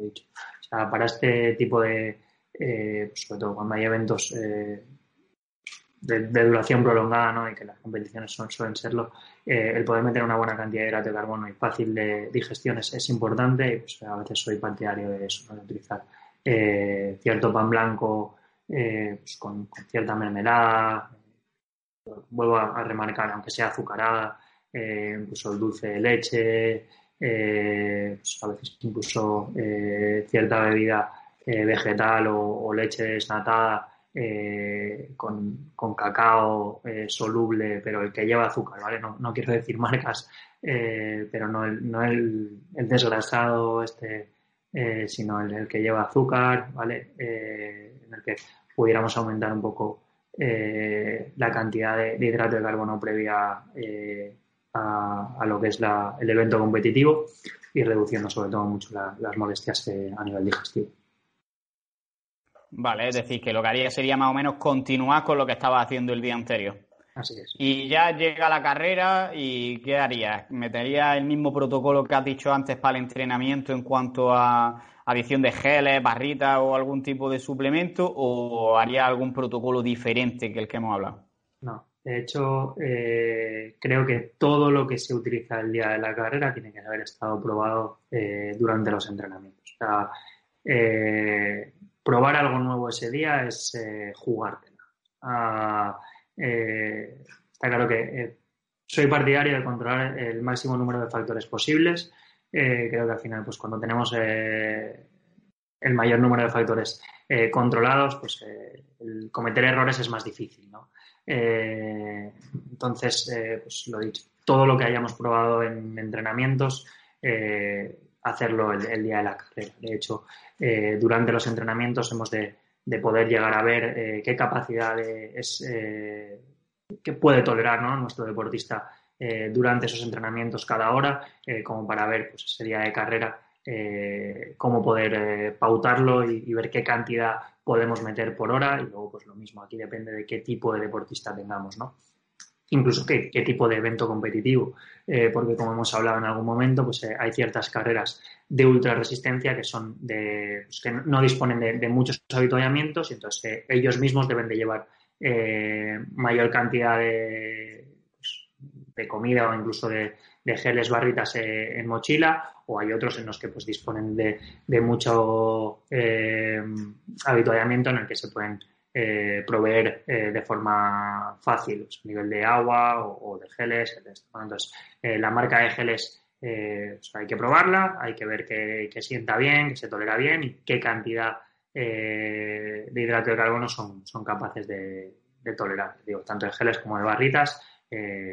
S2: dicho. para este tipo de, eh, sobre todo cuando hay eventos de, duración prolongada ¿no? y que las competiciones suelen serlo, el poder meter una buena cantidad de hidrato de carbono y fácil de digestión es, importante y pues, a veces soy partidario de eso, de utilizar cierto pan blanco eh, pues con, cierta mermelada, vuelvo a, remarcar, aunque sea azucarada, eh, incluso el dulce de leche, eh, pues a veces incluso cierta bebida vegetal o, leche desnatada con, cacao soluble, pero el que lleva azúcar, ¿vale? No, quiero decir [laughs] marcas, pero no el, no el, desgrasado este, sino el, que lleva azúcar, ¿vale? en el que pudiéramos aumentar un poco eh, la cantidad de, hidrato de carbono previa a, lo que es el evento competitivo y reduciendo sobre todo mucho las molestias a nivel digestivo.
S1: Vale, es decir, que lo que haría sería más o menos continuar con lo que estaba haciendo el día anterior.
S2: Así es.
S1: Y ya llega la carrera y ¿qué harías? ¿Meterías el mismo protocolo que has dicho antes para el entrenamiento en cuanto a adición de geles, barritas o algún tipo de suplemento o haría algún protocolo diferente que el que hemos hablado?
S2: De hecho eh, creo que todo lo que se utiliza el día de la carrera tiene que haber estado probado eh, durante los entrenamientos. O sea, eh, probar algo nuevo ese día es jugártela. Ah, está claro que soy partidario de controlar el máximo número de factores posibles creo que al final, pues cuando tenemos el mayor número de factores controlados, pues el cometer errores es más difícil, ¿no? Entonces, pues lo dicho, todo lo que hayamos probado en entrenamientos, hacerlo el, día de la carrera. De hecho, durante los entrenamientos hemos de, poder llegar a ver qué capacidad es que puede tolerar nuestro deportista eh, durante esos entrenamientos cada hora, eh, como para ver pues, ese día de carrera, eh, cómo poder pautarlo y, ver qué cantidad podemos meter por hora. Y luego, pues lo mismo, aquí depende de qué tipo de deportista tengamos, ¿no? Incluso qué, tipo de evento competitivo, porque como hemos hablado en algún momento, pues hay ciertas carreras de ultra resistencia que son de, pues, que no disponen de, muchos habituallamientos y entonces ellos mismos deben de llevar mayor cantidad de, de comida o incluso de, geles barritas eh, en mochila o hay otros en los que pues disponen de, mucho eh, habituallamiento en el que se pueden eh, proveer de forma fácil pues, a nivel de agua o, de geles entonces la marca de geles hay que probarla hay que ver que, sienta bien que se tolera bien y qué cantidad de hidrato de carbono son, son capaces de, de tolerar. Digo tanto de geles como de barritas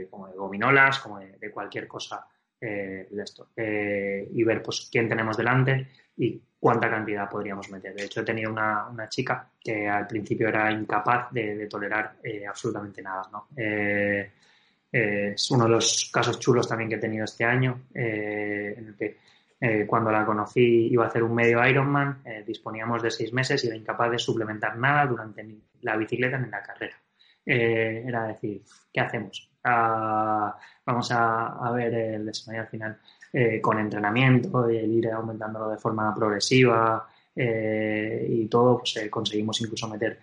S2: como de gominolas, como de, cualquier cosa de esto. y ver pues quién tenemos delante y cuánta cantidad podríamos meter. De hecho, he tenido una, una chica que al principio era incapaz de, tolerar absolutamente nada. ¿no? es uno de los casos chulos también que he tenido este año, en el que eh, cuando la conocí iba a hacer un medio Ironman, eh, disponíamos de seis meses y era incapaz de suplementar nada durante la bicicleta ni la carrera. Eh, era decir, ¿qué hacemos? Ah, vamos a, ver el desarrollo al final con entrenamiento, el ir aumentándolo de forma progresiva y todo, pues conseguimos incluso meter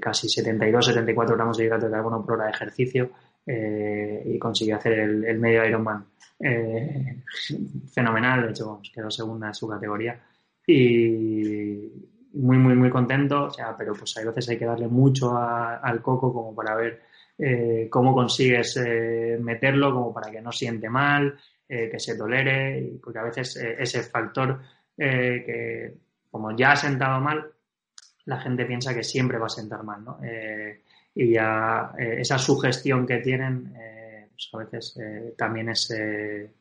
S2: casi 72-74 gramos de hidrato de carbono por hora de ejercicio y conseguí hacer el, el medio Ironman eh, [laughs] fenomenal, de hecho, quedó segunda en su categoría. Y muy, muy, muy contento, pero pues hay veces hay que darle mucho al coco como para ver eh, cómo consigues eh, meterlo, como para que no siente mal, que se tolere, porque a veces ese factor que como ya ha sentado mal, la gente piensa que siempre va a sentar mal, ¿no? y ya esa sugestión que tienen pues a veces eh, también es eh,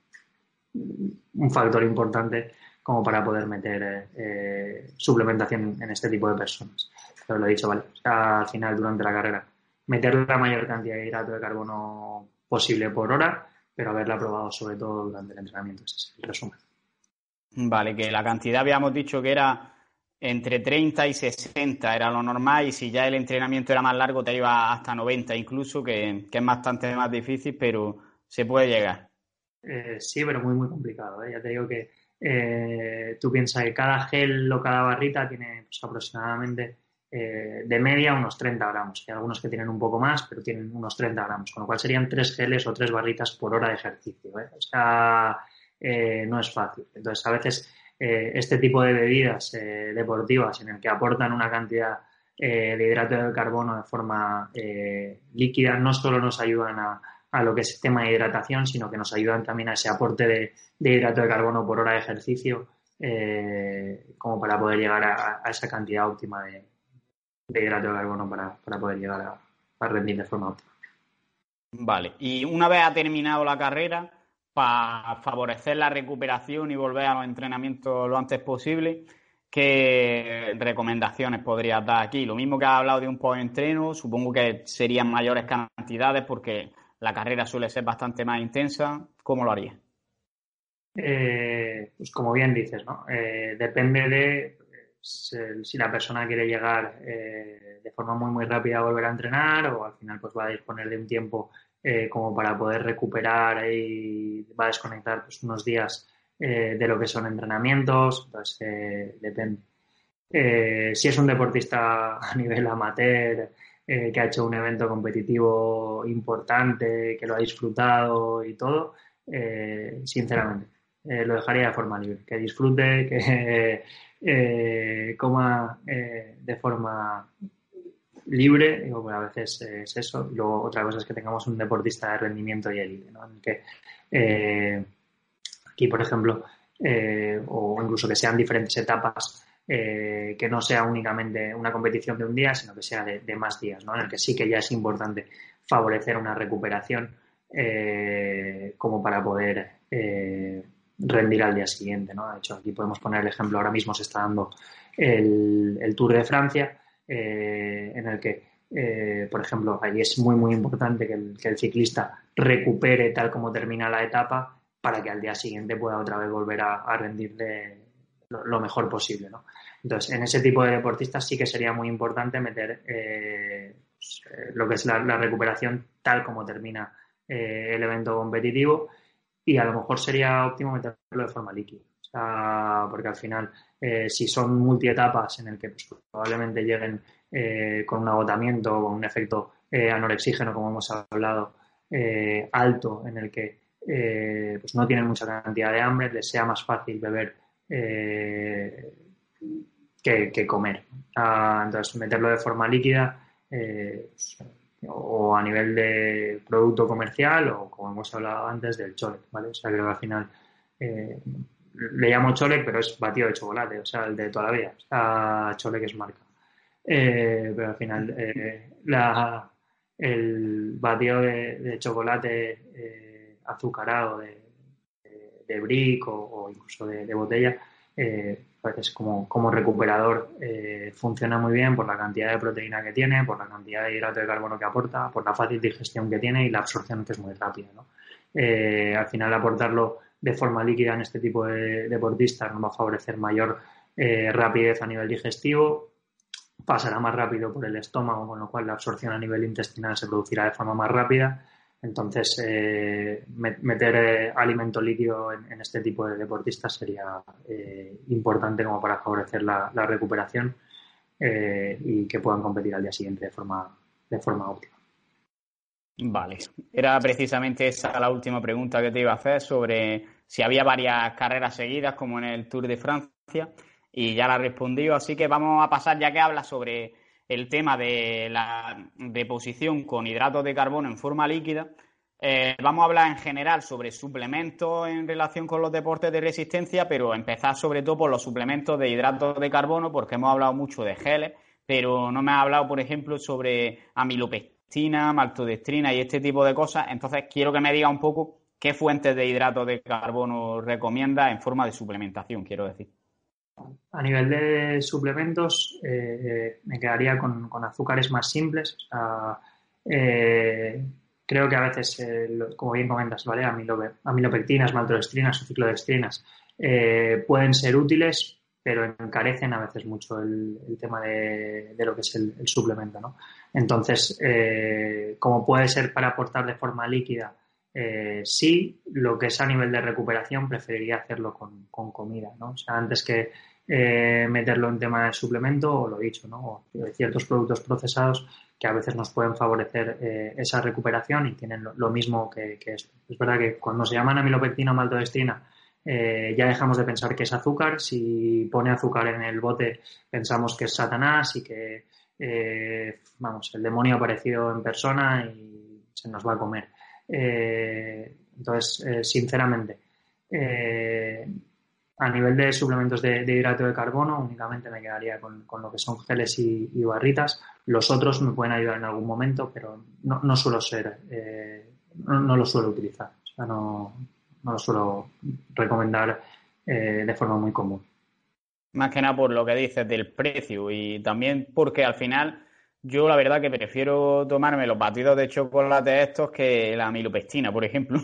S2: un factor importante como para poder meter eh, suplementación en este tipo de personas. Pero lo he dicho, vale, al final durante la carrera, meter la mayor cantidad de hidrato de carbono posible por hora, pero haberla probado sobre todo durante el entrenamiento. Ese es el resumen.
S1: Vale, que la cantidad habíamos dicho que era entre 30 y 60 era lo normal y si ya el entrenamiento era más largo te iba hasta 90 incluso, que, es bastante más difícil, pero se puede llegar.
S2: Eh, sí, pero muy, muy complicado. ¿eh? Ya te digo que eh, tú piensas que cada gel o cada barrita tiene pues, aproximadamente de media unos 30 gramos. Hay algunos que tienen un poco más, pero tienen unos 30 gramos, con lo cual serían tres geles o tres barritas por hora de ejercicio. O sea, no es fácil. Entonces, a veces eh, este tipo de bebidas eh, deportivas en el que aportan una cantidad eh, de hidrato de carbono de forma líquida no solo nos ayudan a, lo que es el tema de hidratación, sino que nos ayudan también a ese aporte de, hidrato de carbono por hora de ejercicio como para poder llegar a, esa cantidad óptima de, hidrato de carbono para, poder llegar a, a rendir de forma óptima.
S1: Vale, y una vez ha terminado la carrera, para favorecer la recuperación y volver a los entrenamientos lo antes posible. ¿Qué recomendaciones podrías dar aquí? Lo mismo que has hablado de un post-entreno, supongo que serían mayores cantidades porque la carrera suele ser bastante más intensa. ¿Cómo lo harías?
S2: Eh, pues como bien dices, ¿no? Eh, depende de si la persona quiere llegar eh, de forma muy muy rápida a volver a entrenar o al final pues va a disponer de un tiempo eh, como para poder recuperar y va a desconectar pues, unos días eh, de lo que son entrenamientos, entonces depende. si es un deportista [laughs] a nivel amateur, que ha hecho un evento competitivo importante, que lo ha disfrutado y todo, sinceramente, lo dejaría de forma libre, que disfrute, [laughs] que coma de forma libre, digo, pues a veces es eso. Luego otra cosa es que tengamos un deportista de rendimiento y élite, ¿no? En que eh, aquí, por ejemplo, eh, o incluso que sean diferentes etapas, eh, que no sea únicamente una competición de un día, sino que sea de, más días, ¿no? En el que sí que ya es importante favorecer una recuperación como para poder rendir al día siguiente, ¿no? De hecho, aquí podemos poner el ejemplo, ahora mismo se está dando el, Tour de Francia, eh, en el que, eh, por ejemplo, allí es muy, muy importante que el, ciclista recupere tal como termina la etapa para que al día siguiente pueda otra vez volver a, rendir lo, mejor posible. ¿no? Entonces, en ese tipo de deportistas sí que sería muy importante meter eh, pues, lo que es la, recuperación tal como termina el evento competitivo y a lo mejor sería óptimo meterlo de forma líquida. porque al final eh, si son multietapas en el que pues, probablemente lleguen eh, con un agotamiento o un efecto eh, anorexígeno, como hemos hablado, alto, en el que pues no tienen mucha cantidad de hambre, les sea más fácil beber que, comer. Ah, entonces, meterlo de forma líquida o a nivel de producto comercial o, como hemos hablado antes, del chole, ¿vale? O sea, creo que al final le llamo chole, pero es batido de chocolate, o sea, el de toda la vida. Chole que es marca. Eh, pero al final, eh, el batido de, chocolate azucarado de, de, brick o, incluso de, botella, pues como, como recuperador funciona muy bien por la cantidad de proteína que tiene, por la cantidad de hidrato de carbono que aporta, por la fácil digestión que tiene y la absorción que es muy rápida. ¿no? al final aportarlo de forma líquida en este tipo de deportistas nos va a favorecer mayor eh, rapidez a nivel digestivo, pasará más rápido por el estómago, con lo cual la absorción a nivel intestinal se producirá de forma más rápida. Entonces, eh, meter eh, alimento líquido en, este tipo de deportistas sería importante como para favorecer la, recuperación y que puedan competir al día siguiente de forma, de forma óptima.
S1: Vale, era precisamente esa la última pregunta que te iba a hacer sobre si había varias carreras seguidas como en el Tour de Francia y ya la respondido, así que vamos a pasar ya que habla sobre el tema de la deposición con hidratos de carbono en forma líquida. Eh, vamos a hablar en general sobre suplementos en relación con los deportes de resistencia, pero empezar sobre todo por los suplementos de hidratos de carbono, porque hemos hablado mucho de geles, pero no me ha hablado, por ejemplo, sobre amilopestina, maltodextrina y este tipo de cosas. Entonces, quiero que me diga un poco qué fuentes de hidratos de carbono recomienda en forma de suplementación, quiero decir.
S2: A nivel de suplementos, eh, eh, me quedaría con, azúcares más simples. Eh, creo que a veces, como bien comentas, ¿vale? amilopectinas, maltodextrinas o ciclodextrinas pueden ser útiles, pero encarecen a veces mucho el, tema de, lo que es el, suplemento. ¿no? Entonces, como puede ser para aportar de forma líquida, sí, lo que es a nivel de recuperación preferiría hacerlo con, con comida, ¿no? O sea, antes que eh, meterlo en tema de suplemento o lo dicho, ¿no? O ciertos productos procesados que a veces nos pueden favorecer eh, esa recuperación y tienen lo, mismo que, esto. Es verdad que cuando se llaman amilopectina o maltodextrina eh, ya dejamos de pensar que es azúcar. Si pone azúcar en el bote pensamos que es Satanás y que, vamos, el demonio ha aparecido en persona y se nos va a comer. Entonces, sinceramente, a nivel de suplementos de, hidrato de carbono, únicamente me quedaría con, lo que son geles y, barritas. Los otros me pueden ayudar en algún momento, pero no, suelo ser, eh, no, lo suelo utilizar. O sea, no, lo suelo recomendar eh, de forma muy común.
S1: Más que nada por lo que dices del precio y también porque al final yo la verdad que prefiero tomarme los batidos de chocolate estos que la milopestina, por ejemplo.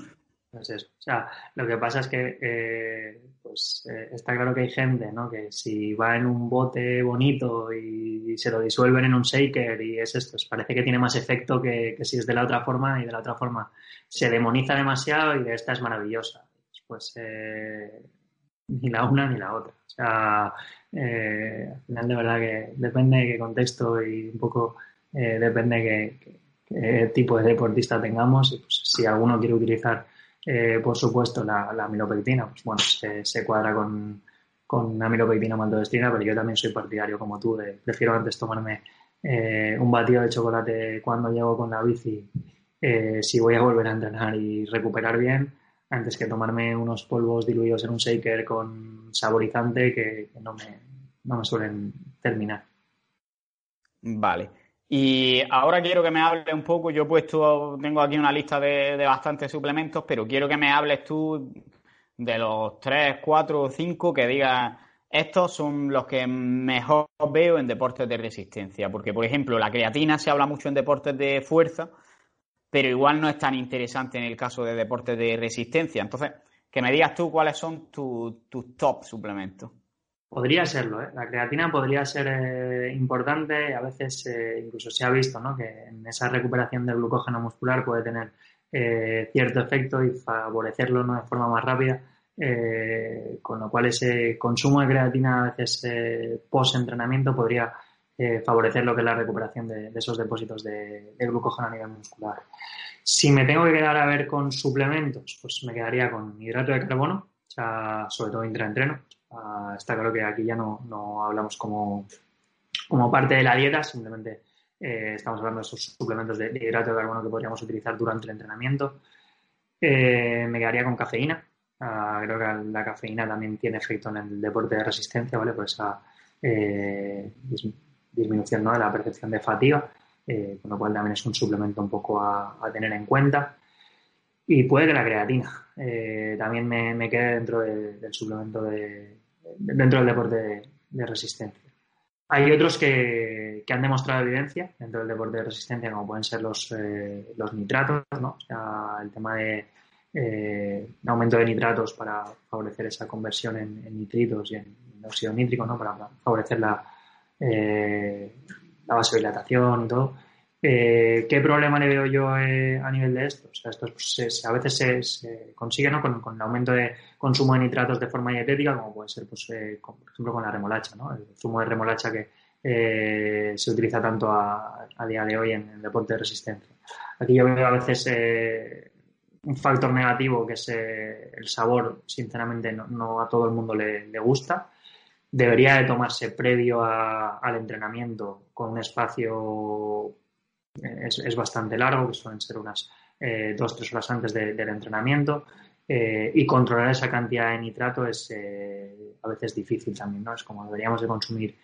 S2: Pues eso. O sea, lo que pasa es que eh, pues eh, está claro que hay gente, ¿no? Que si va en un bote bonito y, se lo disuelven en un shaker y es esto, pues parece que tiene más efecto que, si es de la otra forma y de la otra forma se demoniza demasiado y de esta es maravillosa. Pues eh, ni la una ni la otra. O sea, al final de verdad que depende de qué contexto y un poco depende de qué, tipo de deportista tengamos. Y pues, si alguno quiere utilizar eh, por supuesto, la, la amilopectina, pues bueno, se, cuadra con, con amilopectina maltodextrina, pero yo también soy partidario como tú, de prefiero antes tomarme eh, un batido de chocolate cuando llego con la bici, eh, si voy a volver a entrenar y recuperar bien, antes que tomarme unos polvos diluidos en un shaker con saborizante que, no, me, no me suelen terminar.
S1: Vale. Y ahora quiero que me hables un poco, yo he puesto, tengo aquí una lista de, bastantes suplementos, pero quiero que me hables tú de los tres, cuatro o cinco que digas, estos son los que mejor veo en deportes de resistencia, porque por ejemplo la creatina se habla mucho en deportes de fuerza, pero igual no es tan interesante en el caso de deportes de resistencia. Entonces, que me digas tú cuáles son tus top suplementos.
S2: Podría serlo, ¿eh? La creatina podría ser eh, importante, a veces eh, incluso se ha visto ¿no? que en esa recuperación del glucógeno muscular puede tener eh, cierto efecto y favorecerlo de forma más rápida, con lo cual ese consumo de creatina a veces post-entrenamiento podría favorecer lo que es la recuperación de, esos depósitos de, de, glucógeno a nivel muscular. Si me tengo que quedar a ver con suplementos, pues me quedaría con hidrato de carbono, o sobre todo intraentreno, Ah, está claro que aquí ya no, hablamos como, como parte de la dieta, simplemente eh, estamos hablando de esos suplementos de, hidrato de carbono que podríamos utilizar durante el entrenamiento. Eh, me quedaría con cafeína. Ah, creo que la cafeína también tiene efecto en el deporte de resistencia, ¿vale? Por esa eh, disminución de la percepción de fatiga. eh, con lo cual también es un suplemento un poco a, tener en cuenta. Y puede que la creatina eh, también me, quede dentro del suplemento de, dentro del deporte de, resistencia. Hay otros que, han demostrado evidencia dentro del deporte de resistencia, como pueden ser los, eh, los nitratos, ¿no? el tema de aumento de nitratos para favorecer esa conversión en, nitritos y en, óxido nítrico, ¿no? para favorecer la, la vasodilatación y todo. Eh, ¿Qué problema le veo yo eh, a nivel de esto? O sea, esto pues, a veces se, consigue ¿no? con, el aumento de consumo de nitratos de forma dietética, como puede ser, pues, eh, por ejemplo, con la remolacha, ¿no? el zumo de remolacha que se utiliza tanto a, día de hoy en el deporte de resistencia. Aquí yo veo a veces un factor negativo que es el sabor, sinceramente, no, a todo el mundo le gusta debería de tomarse previo al entrenamiento con un espacio eh, es, bastante largo, que suelen ser unas eh, dos, tres horas antes del entrenamiento. Eh, y controlar esa cantidad de nitrato es a veces difícil también, ¿no? Es como deberíamos de consumir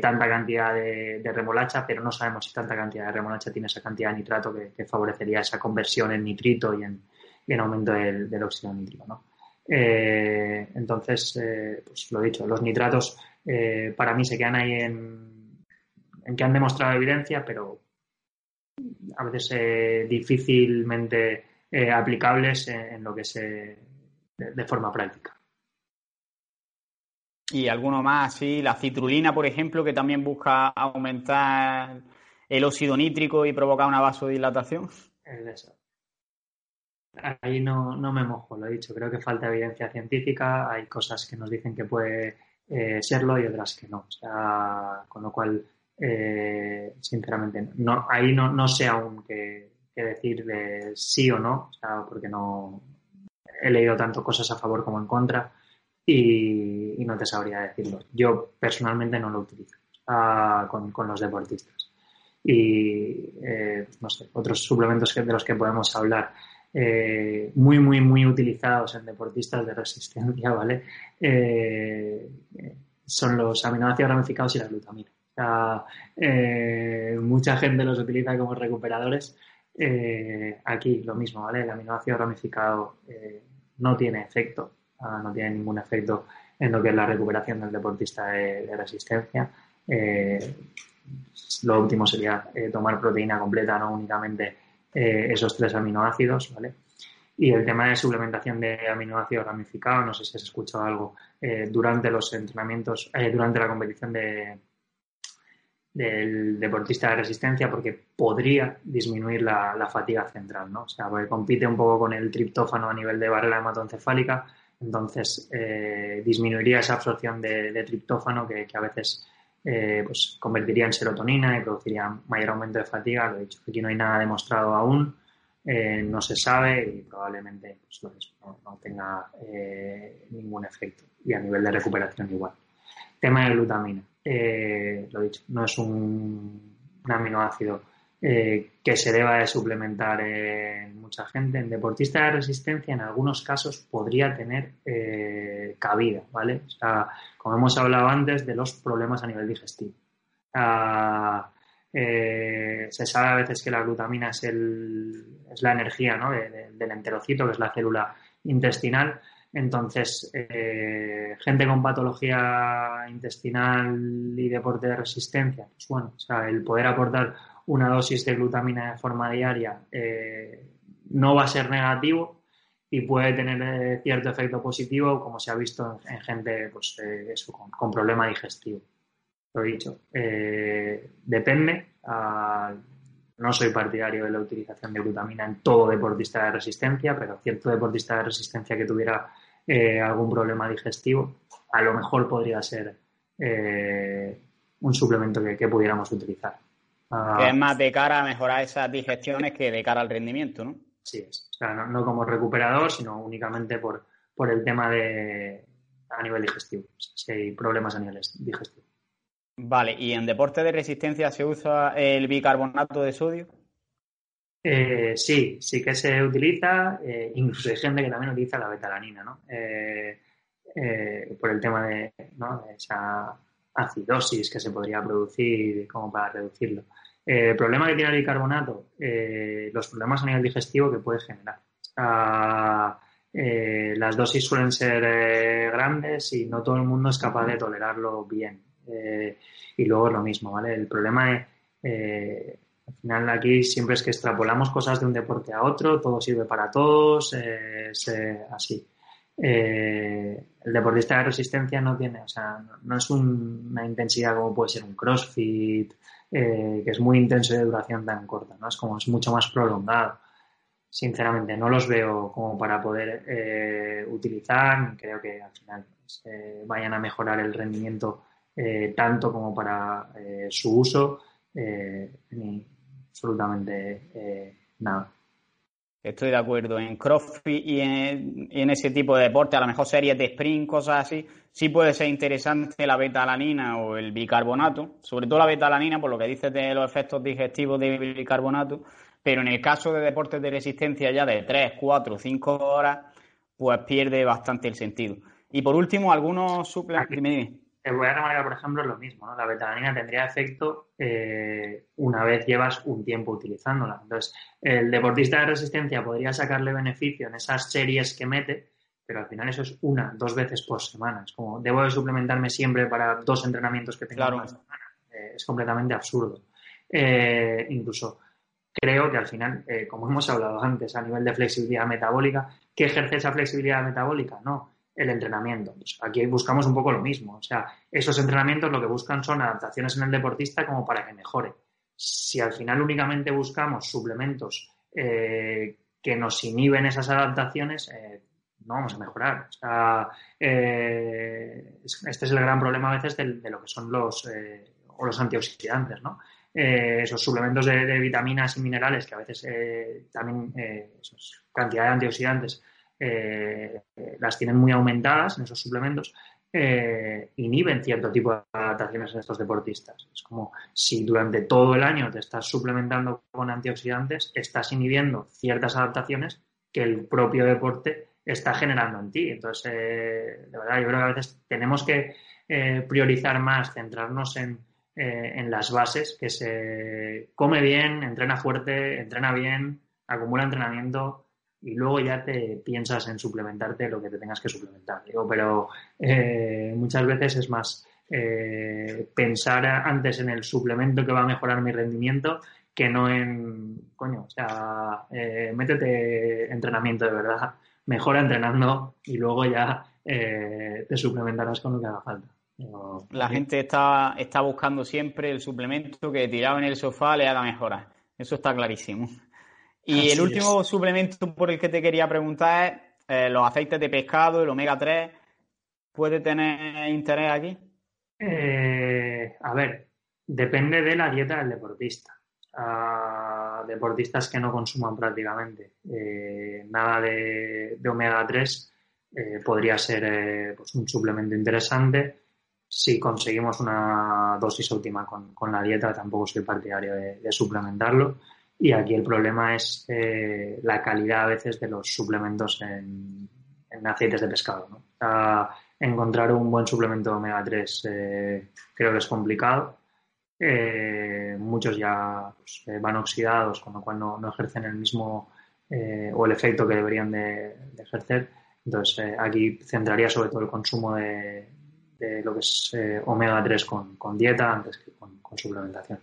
S2: tanta cantidad de, remolacha, pero no sabemos si tanta cantidad de remolacha tiene esa cantidad de nitrato que, favorecería esa conversión en nitrito y en, aumento del, del óxido nítrico, ¿no? Eh, entonces, eh, pues lo dicho, los nitratos eh, para mí se quedan ahí en, que han demostrado evidencia, pero a veces difícilmente aplicables en, lo que es de, forma práctica.
S1: Y alguno más, sí, la citrulina, por ejemplo, que también busca aumentar el óxido nítrico y provocar una vasodilatación.
S2: Es ahí no, no me mojo, lo he dicho. Creo que falta evidencia científica. Hay cosas que nos dicen que puede eh, serlo y otras que no. O sea, con lo cual, eh, sinceramente, no, ahí no, no sé aún qué, decir de sí o no, o sea, porque no he leído tanto cosas a favor como en contra y, no te sabría decirlo. Yo personalmente no lo utilizo con, con, los deportistas. Y eh, no sé, otros suplementos de los que podemos hablar. Eh, muy, muy, muy utilizados en deportistas de resistencia, ¿vale? Eh, son los aminoácidos ramificados y la glutamina. Eh, mucha gente los utiliza como recuperadores. aquí lo mismo, ¿vale? El aminoácido ramificado no tiene efecto, ah, no tiene ningún efecto en lo que es la recuperación del deportista de, de resistencia. lo último sería tomar proteína completa, no únicamente eh, esos tres aminoácidos, ¿vale? Y el tema de suplementación de aminoácidos ramificados, no sé si has escuchado algo eh, durante los entrenamientos, eh, durante la competición de, del deportista de resistencia, porque podría disminuir la, fatiga central, ¿no? O sea, porque compite un poco con el triptófano a nivel de barrera hematoencefálica, entonces disminuiría esa absorción de, triptófano que, a veces eh, pues convertiría en serotonina y produciría mayor aumento de fatiga. Lo he dicho, aquí no hay nada demostrado aún, eh, no se sabe y probablemente pues, no, tenga eh, ningún efecto. Y a nivel de recuperación igual. Tema de glutamina. lo he dicho, no es un aminoácido eh, que se deba de suplementar en mucha gente. En deportistas de resistencia, en algunos casos, podría tener eh, cabida, ¿vale? O sea, como hemos hablado antes, de los problemas a nivel digestivo. Eh, se sabe a veces que la glutamina es, el, es la energía ¿no? del enterocito, que es la célula intestinal. Entonces, gente con patología intestinal y deporte de resistencia, pues bueno, o sea, el poder aportar una dosis de glutamina de forma diaria eh, no va a ser negativo y puede tener eh, cierto efecto positivo, como se ha visto en, gente pues, eh, con, problema digestivo. Lo dicho. depende. Ah, no soy partidario de la utilización de glutamina en todo deportista de resistencia, pero cierto deportista de resistencia que tuviera algún problema digestivo, a lo mejor podría ser un suplemento que pudiéramos utilizar.
S1: Ah. que es más de cara a mejorar esas digestiones que de cara al rendimiento, ¿no?
S2: Sí es. O sea, no, como recuperador, sino únicamente por, por el tema de a nivel digestivo. Si hay problemas a nivel digestivo.
S1: Vale, ¿y en deporte de resistencia se usa el bicarbonato de sodio?
S2: Eh, sí, sí que se utiliza, eh, incluso hay gente que también utiliza la betalanina, ¿no? Eh, por el tema de, ¿no? de esa acidosis que se podría producir como para reducirlo. el problema que tiene el bicarbonato, los problemas a nivel digestivo que puede generar. las dosis suelen ser grandes y no todo el mundo es capaz de tolerarlo bien. y luego es lo mismo, ¿vale? El problema es, al final aquí siempre es que extrapolamos cosas de un deporte a otro, todo sirve para todos, es así. Eh, el deportista de resistencia no tiene, o sea, no, es una intensidad como puede ser un crossfit, eh, que es muy intenso y de duración tan corta, ¿no? Es como es mucho más prolongado. Sinceramente, no los veo como para poder eh, utilizar, creo que al final pues, vayan a mejorar el rendimiento tanto como para su uso, ni absolutamente nada.
S1: Estoy de acuerdo. En CrossFit y en, ese tipo de deporte, a lo mejor series de sprint, cosas así, sí puede ser interesante la beta-alanina o el bicarbonato, sobre todo la beta-alanina, por lo que dices de los efectos digestivos del bicarbonato, pero en el caso de deportes de resistencia ya de 3, 4, 5 horas, pues pierde bastante el sentido. Y por último, algunos suplementos
S2: voy a remarcar, por ejemplo, lo mismo, ¿no? La betalanina tendría efecto eh, una vez llevas un tiempo utilizándola. Entonces, el deportista de resistencia podría sacarle beneficio en esas series que mete, pero al final eso es una, dos veces por semana. Es como, debo de suplementarme siempre para dos entrenamientos que tengo claro. la semana. Eh, es completamente absurdo. Eh, incluso creo que al final, como hemos hablado antes, a nivel de flexibilidad metabólica, ¿qué ejerce esa flexibilidad metabólica? No, el entrenamiento. Aquí buscamos un poco lo mismo. O sea, esos entrenamientos lo que buscan son adaptaciones en el deportista como para que mejore. Si al final únicamente buscamos suplementos eh, que nos inhiben esas adaptaciones, eh, no vamos a mejorar. Eh, este es el gran problema a veces de, lo que son los, o los antioxidantes, ¿no? esos suplementos de, vitaminas y minerales que a veces también cantidad de antioxidantes eh, las tienen muy aumentadas en esos suplementos, eh, inhiben cierto tipo de adaptaciones en estos deportistas. Es como si durante todo el año te estás suplementando con antioxidantes, estás inhibiendo ciertas adaptaciones que el propio deporte está generando en ti. Entonces, eh, de verdad, yo creo que a veces tenemos que priorizar más, centrarnos en, en las bases, que se come bien, entrena fuerte, entrena bien, acumula entrenamiento, y luego ya te piensas en suplementarte lo que te tengas que suplementar. Digo, pero eh, muchas veces es más eh, pensar antes en el suplemento que va a mejorar mi rendimiento que no en, coño, o sea, eh, métete entrenamiento de verdad, mejora entrenando y luego ya te suplementarás con lo que haga falta.
S1: La gente está, está buscando siempre el suplemento que tirado en el sofá le haga mejorar. Eso está clarísimo. Y el último suplemento por el que te quería preguntar es eh, los aceites de pescado, el omega 3. ¿Puede tener interés aquí?
S2: Eh, a ver, depende de la dieta del deportista. deportistas que no consuman prácticamente eh, nada de, omega 3 podría ser pues un suplemento interesante. Si conseguimos una dosis óptima con, la dieta, tampoco soy partidario de suplementarlo y aquí el problema es eh, la calidad a veces de los suplementos en, aceites de pescado. encontrar un buen suplemento omega 3 eh, creo que es complicado. Eh, muchos ya pues, van oxidados, con lo cual no, ejercen el mismo o el efecto que deberían de, ejercer. Entonces, aquí centraría sobre todo el consumo de, lo que es omega 3 con, dieta antes que con suplementación.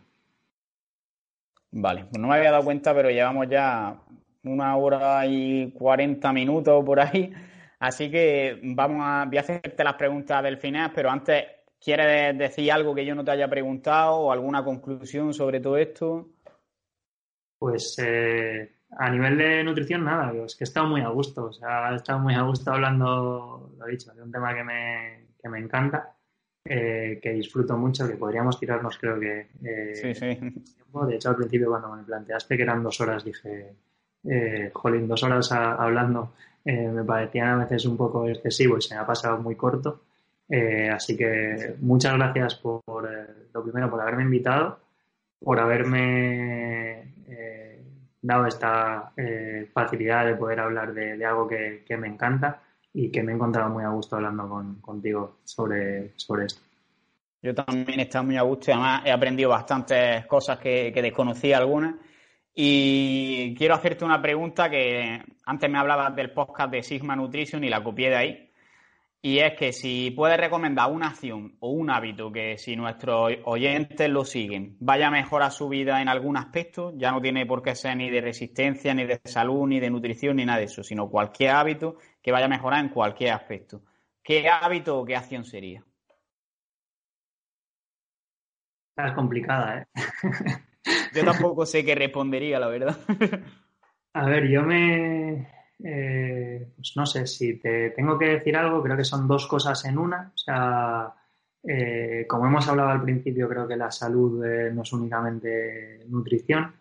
S1: Vale, pues no me había dado cuenta, pero llevamos ya una hora y cuarenta minutos por ahí. Así que vamos a, voy a hacerte las preguntas del final, pero antes, ¿quieres decir algo que yo no te haya preguntado o alguna conclusión sobre todo esto?
S2: Pues eh, a nivel de nutrición, nada, es que he estado muy a gusto, o sea, he estado muy a gusto hablando, lo he dicho, de un tema que me, que me encanta eh, que disfruto mucho, que podríamos tirarnos, creo que. Eh, sí, sí. De hecho, al principio, cuando me planteaste que eran dos horas, dije, eh, jolín, dos horas hablando eh, me parecían a veces un poco excesivo y se me ha pasado muy corto. así que muchas gracias por, lo primero, por haberme invitado, por haberme dado esta facilidad de poder hablar de, algo que, que me encanta y que me he encontrado muy a gusto hablando con, contigo sobre, sobre esto.
S1: Yo también he estado muy a gusto y además he aprendido bastantes cosas que, que desconocía algunas. Y quiero hacerte una pregunta que antes me hablabas del podcast de Sigma Nutrition y la copié de ahí. Y es que si puedes recomendar una acción o un hábito que si nuestros oyentes lo siguen, vaya a mejorar su vida en algún aspecto, ya no tiene por qué ser ni de resistencia, ni de salud, ni de nutrición, ni nada de eso, sino cualquier hábito que vaya a mejorar en cualquier aspecto. ¿Qué hábito o qué acción sería?
S2: Es complicada, ¿eh? [laughs]
S1: Yo tampoco sé qué respondería, la verdad. [laughs]
S2: A ver, yo me, eh, pues no sé, si te tengo que decir algo, creo que son dos cosas en una. O sea, eh, como hemos hablado al principio, creo que la salud eh, no es únicamente nutrición,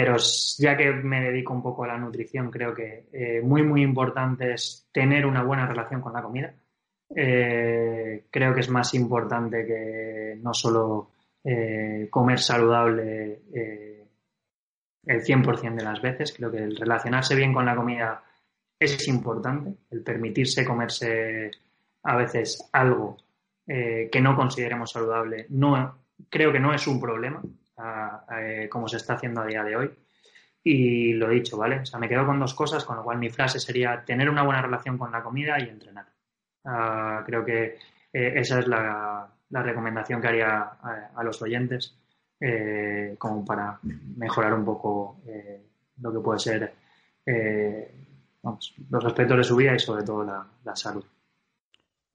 S2: pero ya que me dedico un poco a la nutrición, creo que muy, muy importante es tener una buena relación con la comida. creo que es más importante que no solo comer saludable el 100% de las veces. Creo que el relacionarse bien con la comida es importante, el permitirse comerse a veces algo eh, que no consideremos saludable, no, creo que no es un problema, eh, como se está haciendo a día de hoy. Y lo dicho, ¿vale? O sea, me quedo con dos cosas, con lo cual mi frase sería tener una buena relación con la comida y entrenar. Ah, creo que eh, esa es la, recomendación que haría a los oyentes eh, como para mejorar un poco eh, lo que puede ser eh, los aspectos de su vida y sobre todo la, salud.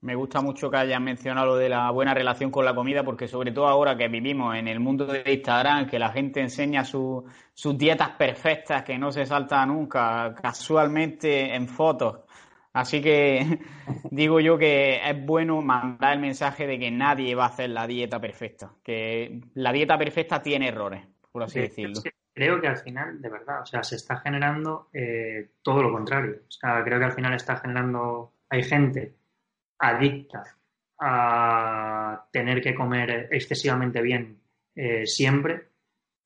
S1: Me gusta mucho que hayas mencionado lo de la buena relación con la comida, porque sobre todo ahora que vivimos en el mundo de Instagram, que la gente enseña sus dietas perfectas que no se salta nunca, casualmente en fotos, Así que [laughs] digo yo que es bueno mandar el mensaje de que nadie va a hacer la dieta perfecta, que la dieta perfecta tiene errores, por así decirlo.
S2: Creo que al final, de verdad, o sea, se está generando eh, todo lo contrario. O sea, creo que al final está generando, hay gente adicta a tener que comer excesivamente bien eh, siempre.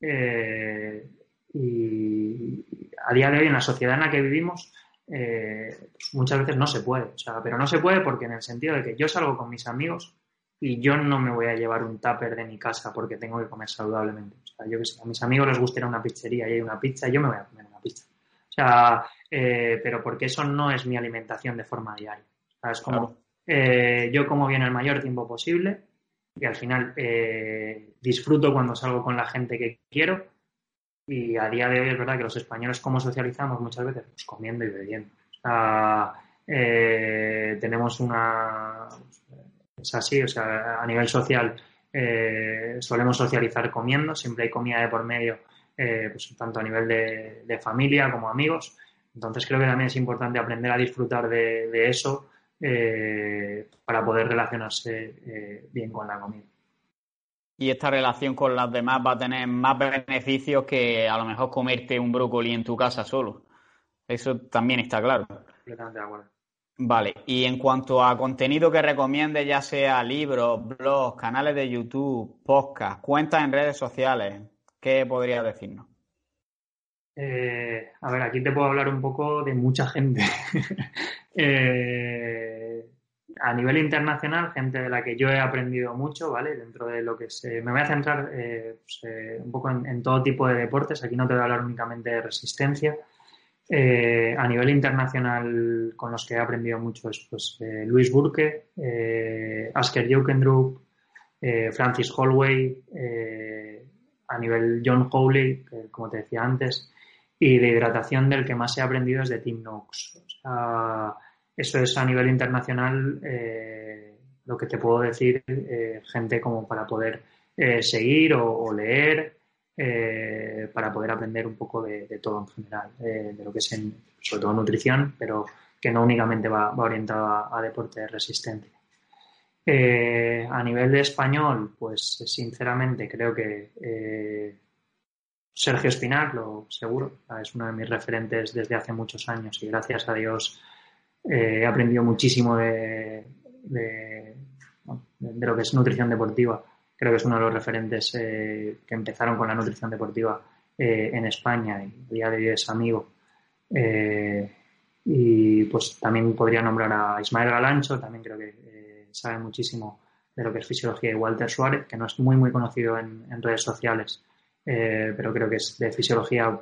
S2: Eh, y a día de hoy, en la sociedad en la que vivimos, eh, muchas veces no se puede. O sea, pero no se puede porque en el sentido de que yo salgo con mis amigos y yo no me voy a llevar un tupper de mi casa porque tengo que comer saludablemente. O sea, yo que sé, a mis amigos les gusta una pizzería y hay una pizza, yo me voy a comer una pizza. O sea, pero porque eso no es mi alimentación de forma diaria. O sea, es como eh, yo como bien el mayor tiempo posible y al final disfruto cuando salgo con la gente que quiero y a día de hoy es verdad que los españoles, ¿cómo socializamos muchas veces? Pues comiendo y bebiendo. Eh, tenemos una. Es así, o sea, a nivel social eh, solemos socializar comiendo, siempre hay comida de por medio, eh, pues tanto a nivel de, familia como amigos. Entonces creo que también es importante aprender a disfrutar de eso para poder relacionarse bien con la comida
S1: y esta relación con las demás va a tener más beneficios que a lo mejor comerte un brócoli en tu casa solo. Eso también está claro.
S2: Completamente de acuerdo.
S1: Vale, y en cuanto a contenido que recomiendes, ya sea libros, blogs, canales de YouTube, podcast, cuentas en redes sociales, ¿qué podrías decirnos?
S2: Eh, a ver, aquí te puedo hablar un poco de mucha gente. [laughs] eh, a nivel internacional, gente de la que yo he aprendido mucho, ¿vale? Dentro de lo que se... Me voy a centrar eh, pues, un poco en, todo tipo de deportes. Aquí no te voy a hablar únicamente de resistencia. A nivel internacional, con los que he aprendido mucho es pues, Luis Burke, Asker Jokendrup, Francis Holloway, a nivel John Howley, como te decía antes, y de hidratación del que más he aprendido es de Tim sea, eso es a nivel internacional eh, lo que te puedo decir, eh, gente como para poder eh, seguir o, leer, para poder aprender un poco de, todo en general, de lo que es sobre todo nutrición, pero que no únicamente va, orientado a, deporte de resistencia. a nivel de español, pues sinceramente creo que Sergio Espinar, lo seguro, es uno de mis referentes desde hace muchos años y gracias a Dios eh, he aprendido muchísimo de, de, lo que es nutrición deportiva. Creo que es uno de los referentes eh, que empezaron con la nutrición deportiva eh, en España y día de hoy es amigo. y pues también podría nombrar a Ismael Galancho, también creo que sabe muchísimo de lo que es fisiología y Walter Suárez, que no es muy, muy conocido en, redes sociales, eh, pero creo que es de fisiología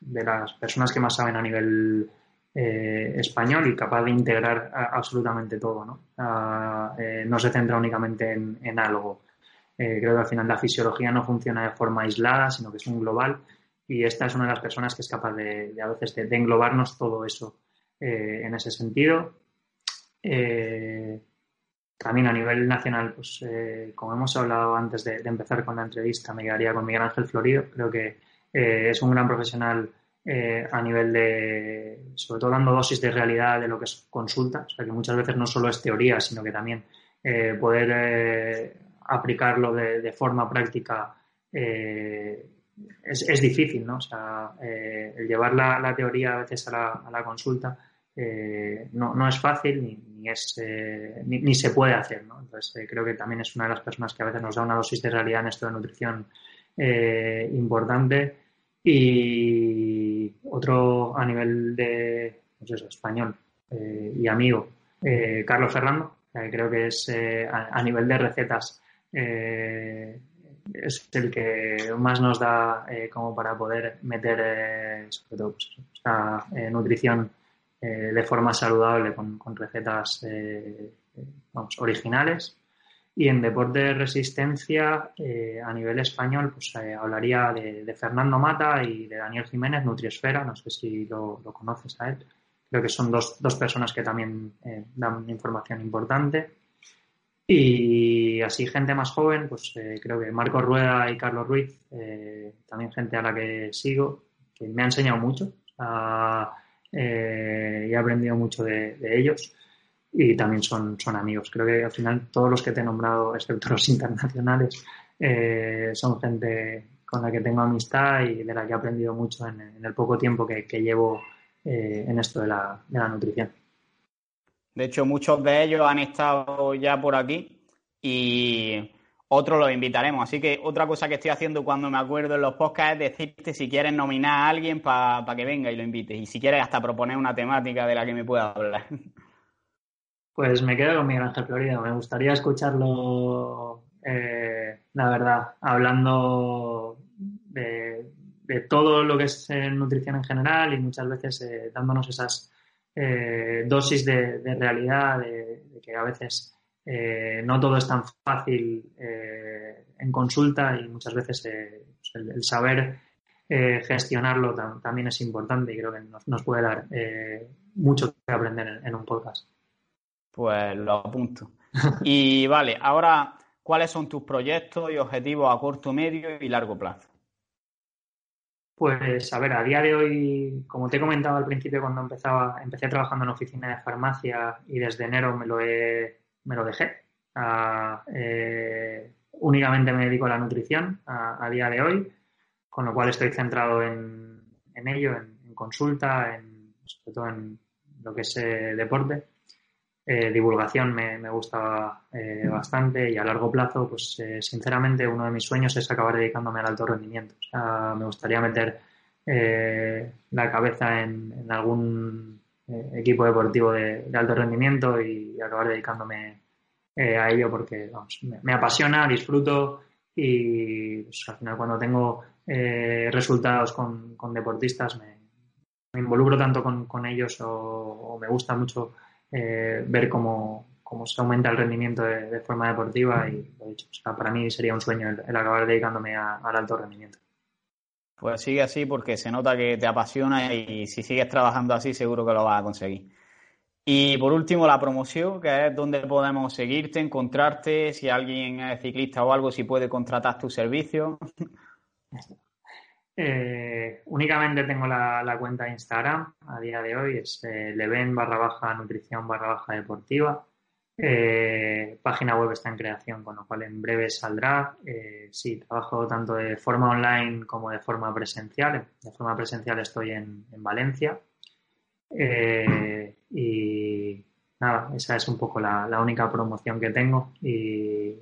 S2: de las personas que más saben a nivel eh, español y capaz de integrar absolutamente todo, ¿no? Eh, no se centra únicamente en, algo. creo que al final la fisiología no funciona de forma aislada, sino que es un global y esta es una de las personas que es capaz de, a veces de, englobarnos todo eso en ese sentido. También a nivel nacional, pues eh, como hemos hablado antes de, empezar con la entrevista, me quedaría con Miguel Ángel Florido. Creo que eh, es un gran profesional eh, a nivel de, sobre todo dando dosis de realidad de lo que es consulta. O sea, que muchas veces no solo es teoría, sino que también poder aplicarlo de, forma práctica es, difícil, ¿no? O sea, el llevar la, teoría a veces a la consulta eh, no, no, es fácil ni, es, eh, ni, se puede hacer. ¿no? Entonces, eh, creo que también es una de las personas que a veces nos da una dosis de realidad en esto de nutrición importante. Y otro a nivel de pues español y amigo, Carlos Fernando, creo que es a, nivel de recetas es el que más nos da como para poder meter sobre todo pues, nutrición eh, de forma saludable con, recetas eh, originales. Y en deporte de resistencia, eh, a nivel español, pues hablaría de, Fernando Mata y de Daniel Jiménez, Nutriesfera, no sé si lo, conoces a él. Creo que son dos, dos personas que también dan información importante. Y así gente más joven, pues creo que Marco Rueda y Carlos Ruiz, también gente a la que sigo, que me ha enseñado mucho. A, eh, y he aprendido mucho de, ellos y también son, son amigos. Creo que al final todos los que te he nombrado, excepto los [laughs] internacionales, eh, son gente con la que tengo amistad y de la que he aprendido mucho en, el poco tiempo que, llevo eh, en esto de la, de la nutrición.
S1: De hecho, muchos de ellos han estado ya por aquí y otro lo invitaremos. Así que otra cosa que estoy haciendo cuando me acuerdo en los podcasts es decirte si quieres nominar a alguien para que venga y lo invites. Y si quieres hasta proponer una temática de la que me pueda hablar. [laughs]
S2: Pues me quedo con Miguel Ángel Florida. Me gustaría escucharlo, eh, la verdad, hablando de, todo lo que es nutrición en general y muchas veces eh, dándonos esas eh, dosis de, realidad, de que a veces eh, no todo es tan fácil eh, en consulta y muchas veces eh, pues el, saber gestionarlo también es importante y creo que nos, puede dar mucho que aprender en, un podcast.
S1: Pues lo apunto. y [laughs] vale, ahora, ¿cuáles son tus proyectos y objetivos a corto, medio y largo plazo?
S2: Pues a ver, a día de hoy, como te he comentado al principio cuando empezaba, empecé trabajando en oficina de farmacia y desde enero me lo he me lo dejé. Eh, únicamente me dedico a la nutrición a, día de hoy, con lo cual estoy centrado en, ello, en, consulta, en, sobre todo en lo que es eh, deporte. Eh, divulgación me, gusta bastante y a largo plazo, pues sinceramente uno de mis sueños es acabar dedicándome al alto rendimiento. me gustaría meter la cabeza en algún eh, equipo deportivo de, alto rendimiento y acabar dedicándome eh, a ello porque me, apasiona, disfruto y pues, al final cuando tengo eh, resultados con, deportistas me, involucro tanto con, ellos o, me gusta mucho ver cómo, se aumenta el rendimiento de, forma deportiva y para mí sería un sueño el, acabar dedicándome al alto rendimiento.
S1: Pues sigue así porque se nota que te apasiona y si sigues trabajando así seguro que lo vas a conseguir. Y por último, la promoción, que es donde podemos seguirte, encontrarte, si alguien es ciclista o algo, si puede contratar tu servicio. [laughs]
S2: Eh, únicamente tengo la, cuenta de Instagram a día de hoy, es eh, leven barra baja nutrición barra baja deportiva. Eh, página web está en creación, con lo cual en breve saldrá. Eh, sí, trabajo tanto de forma online como de forma presencial. De forma presencial estoy en, Valencia. Eh, y nada, esa es un poco la, única promoción que tengo. Y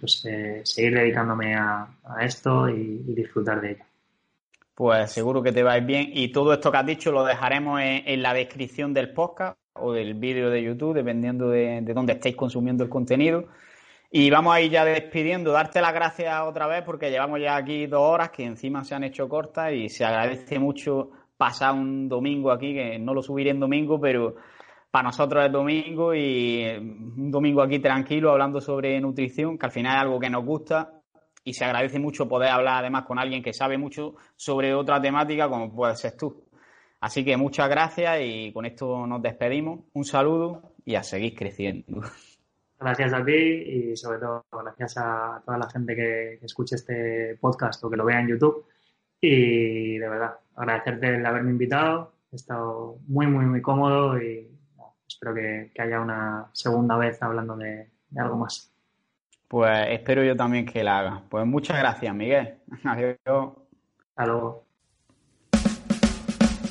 S2: pues, seguir dedicándome a, esto y, disfrutar de ello.
S1: Pues seguro que te va bien. Y todo esto que has dicho lo dejaremos en la descripción del podcast o del vídeo de YouTube, dependiendo de, de dónde estéis consumiendo el contenido. Y vamos a ir ya despidiendo, darte las gracias otra vez porque llevamos ya aquí dos horas que encima se han hecho cortas y se agradece mucho pasar un domingo aquí, que no lo subiré en domingo, pero para nosotros es domingo y un domingo aquí tranquilo hablando sobre nutrición, que al final es algo que nos gusta y se agradece mucho poder hablar además con alguien que sabe mucho sobre otra temática como puede ser tú. Así que muchas gracias y con esto nos despedimos. Un saludo y a seguir creciendo.
S2: Gracias a ti y sobre todo gracias a toda la gente que, escuche este podcast o que lo vea en YouTube. Y de verdad, agradecerte el haberme invitado. He estado muy, muy, muy cómodo y espero que, haya una segunda vez hablando de, de, algo más.
S1: Pues espero yo también que la haga. Pues muchas gracias, Miguel. [laughs] Adiós.
S2: Hasta luego.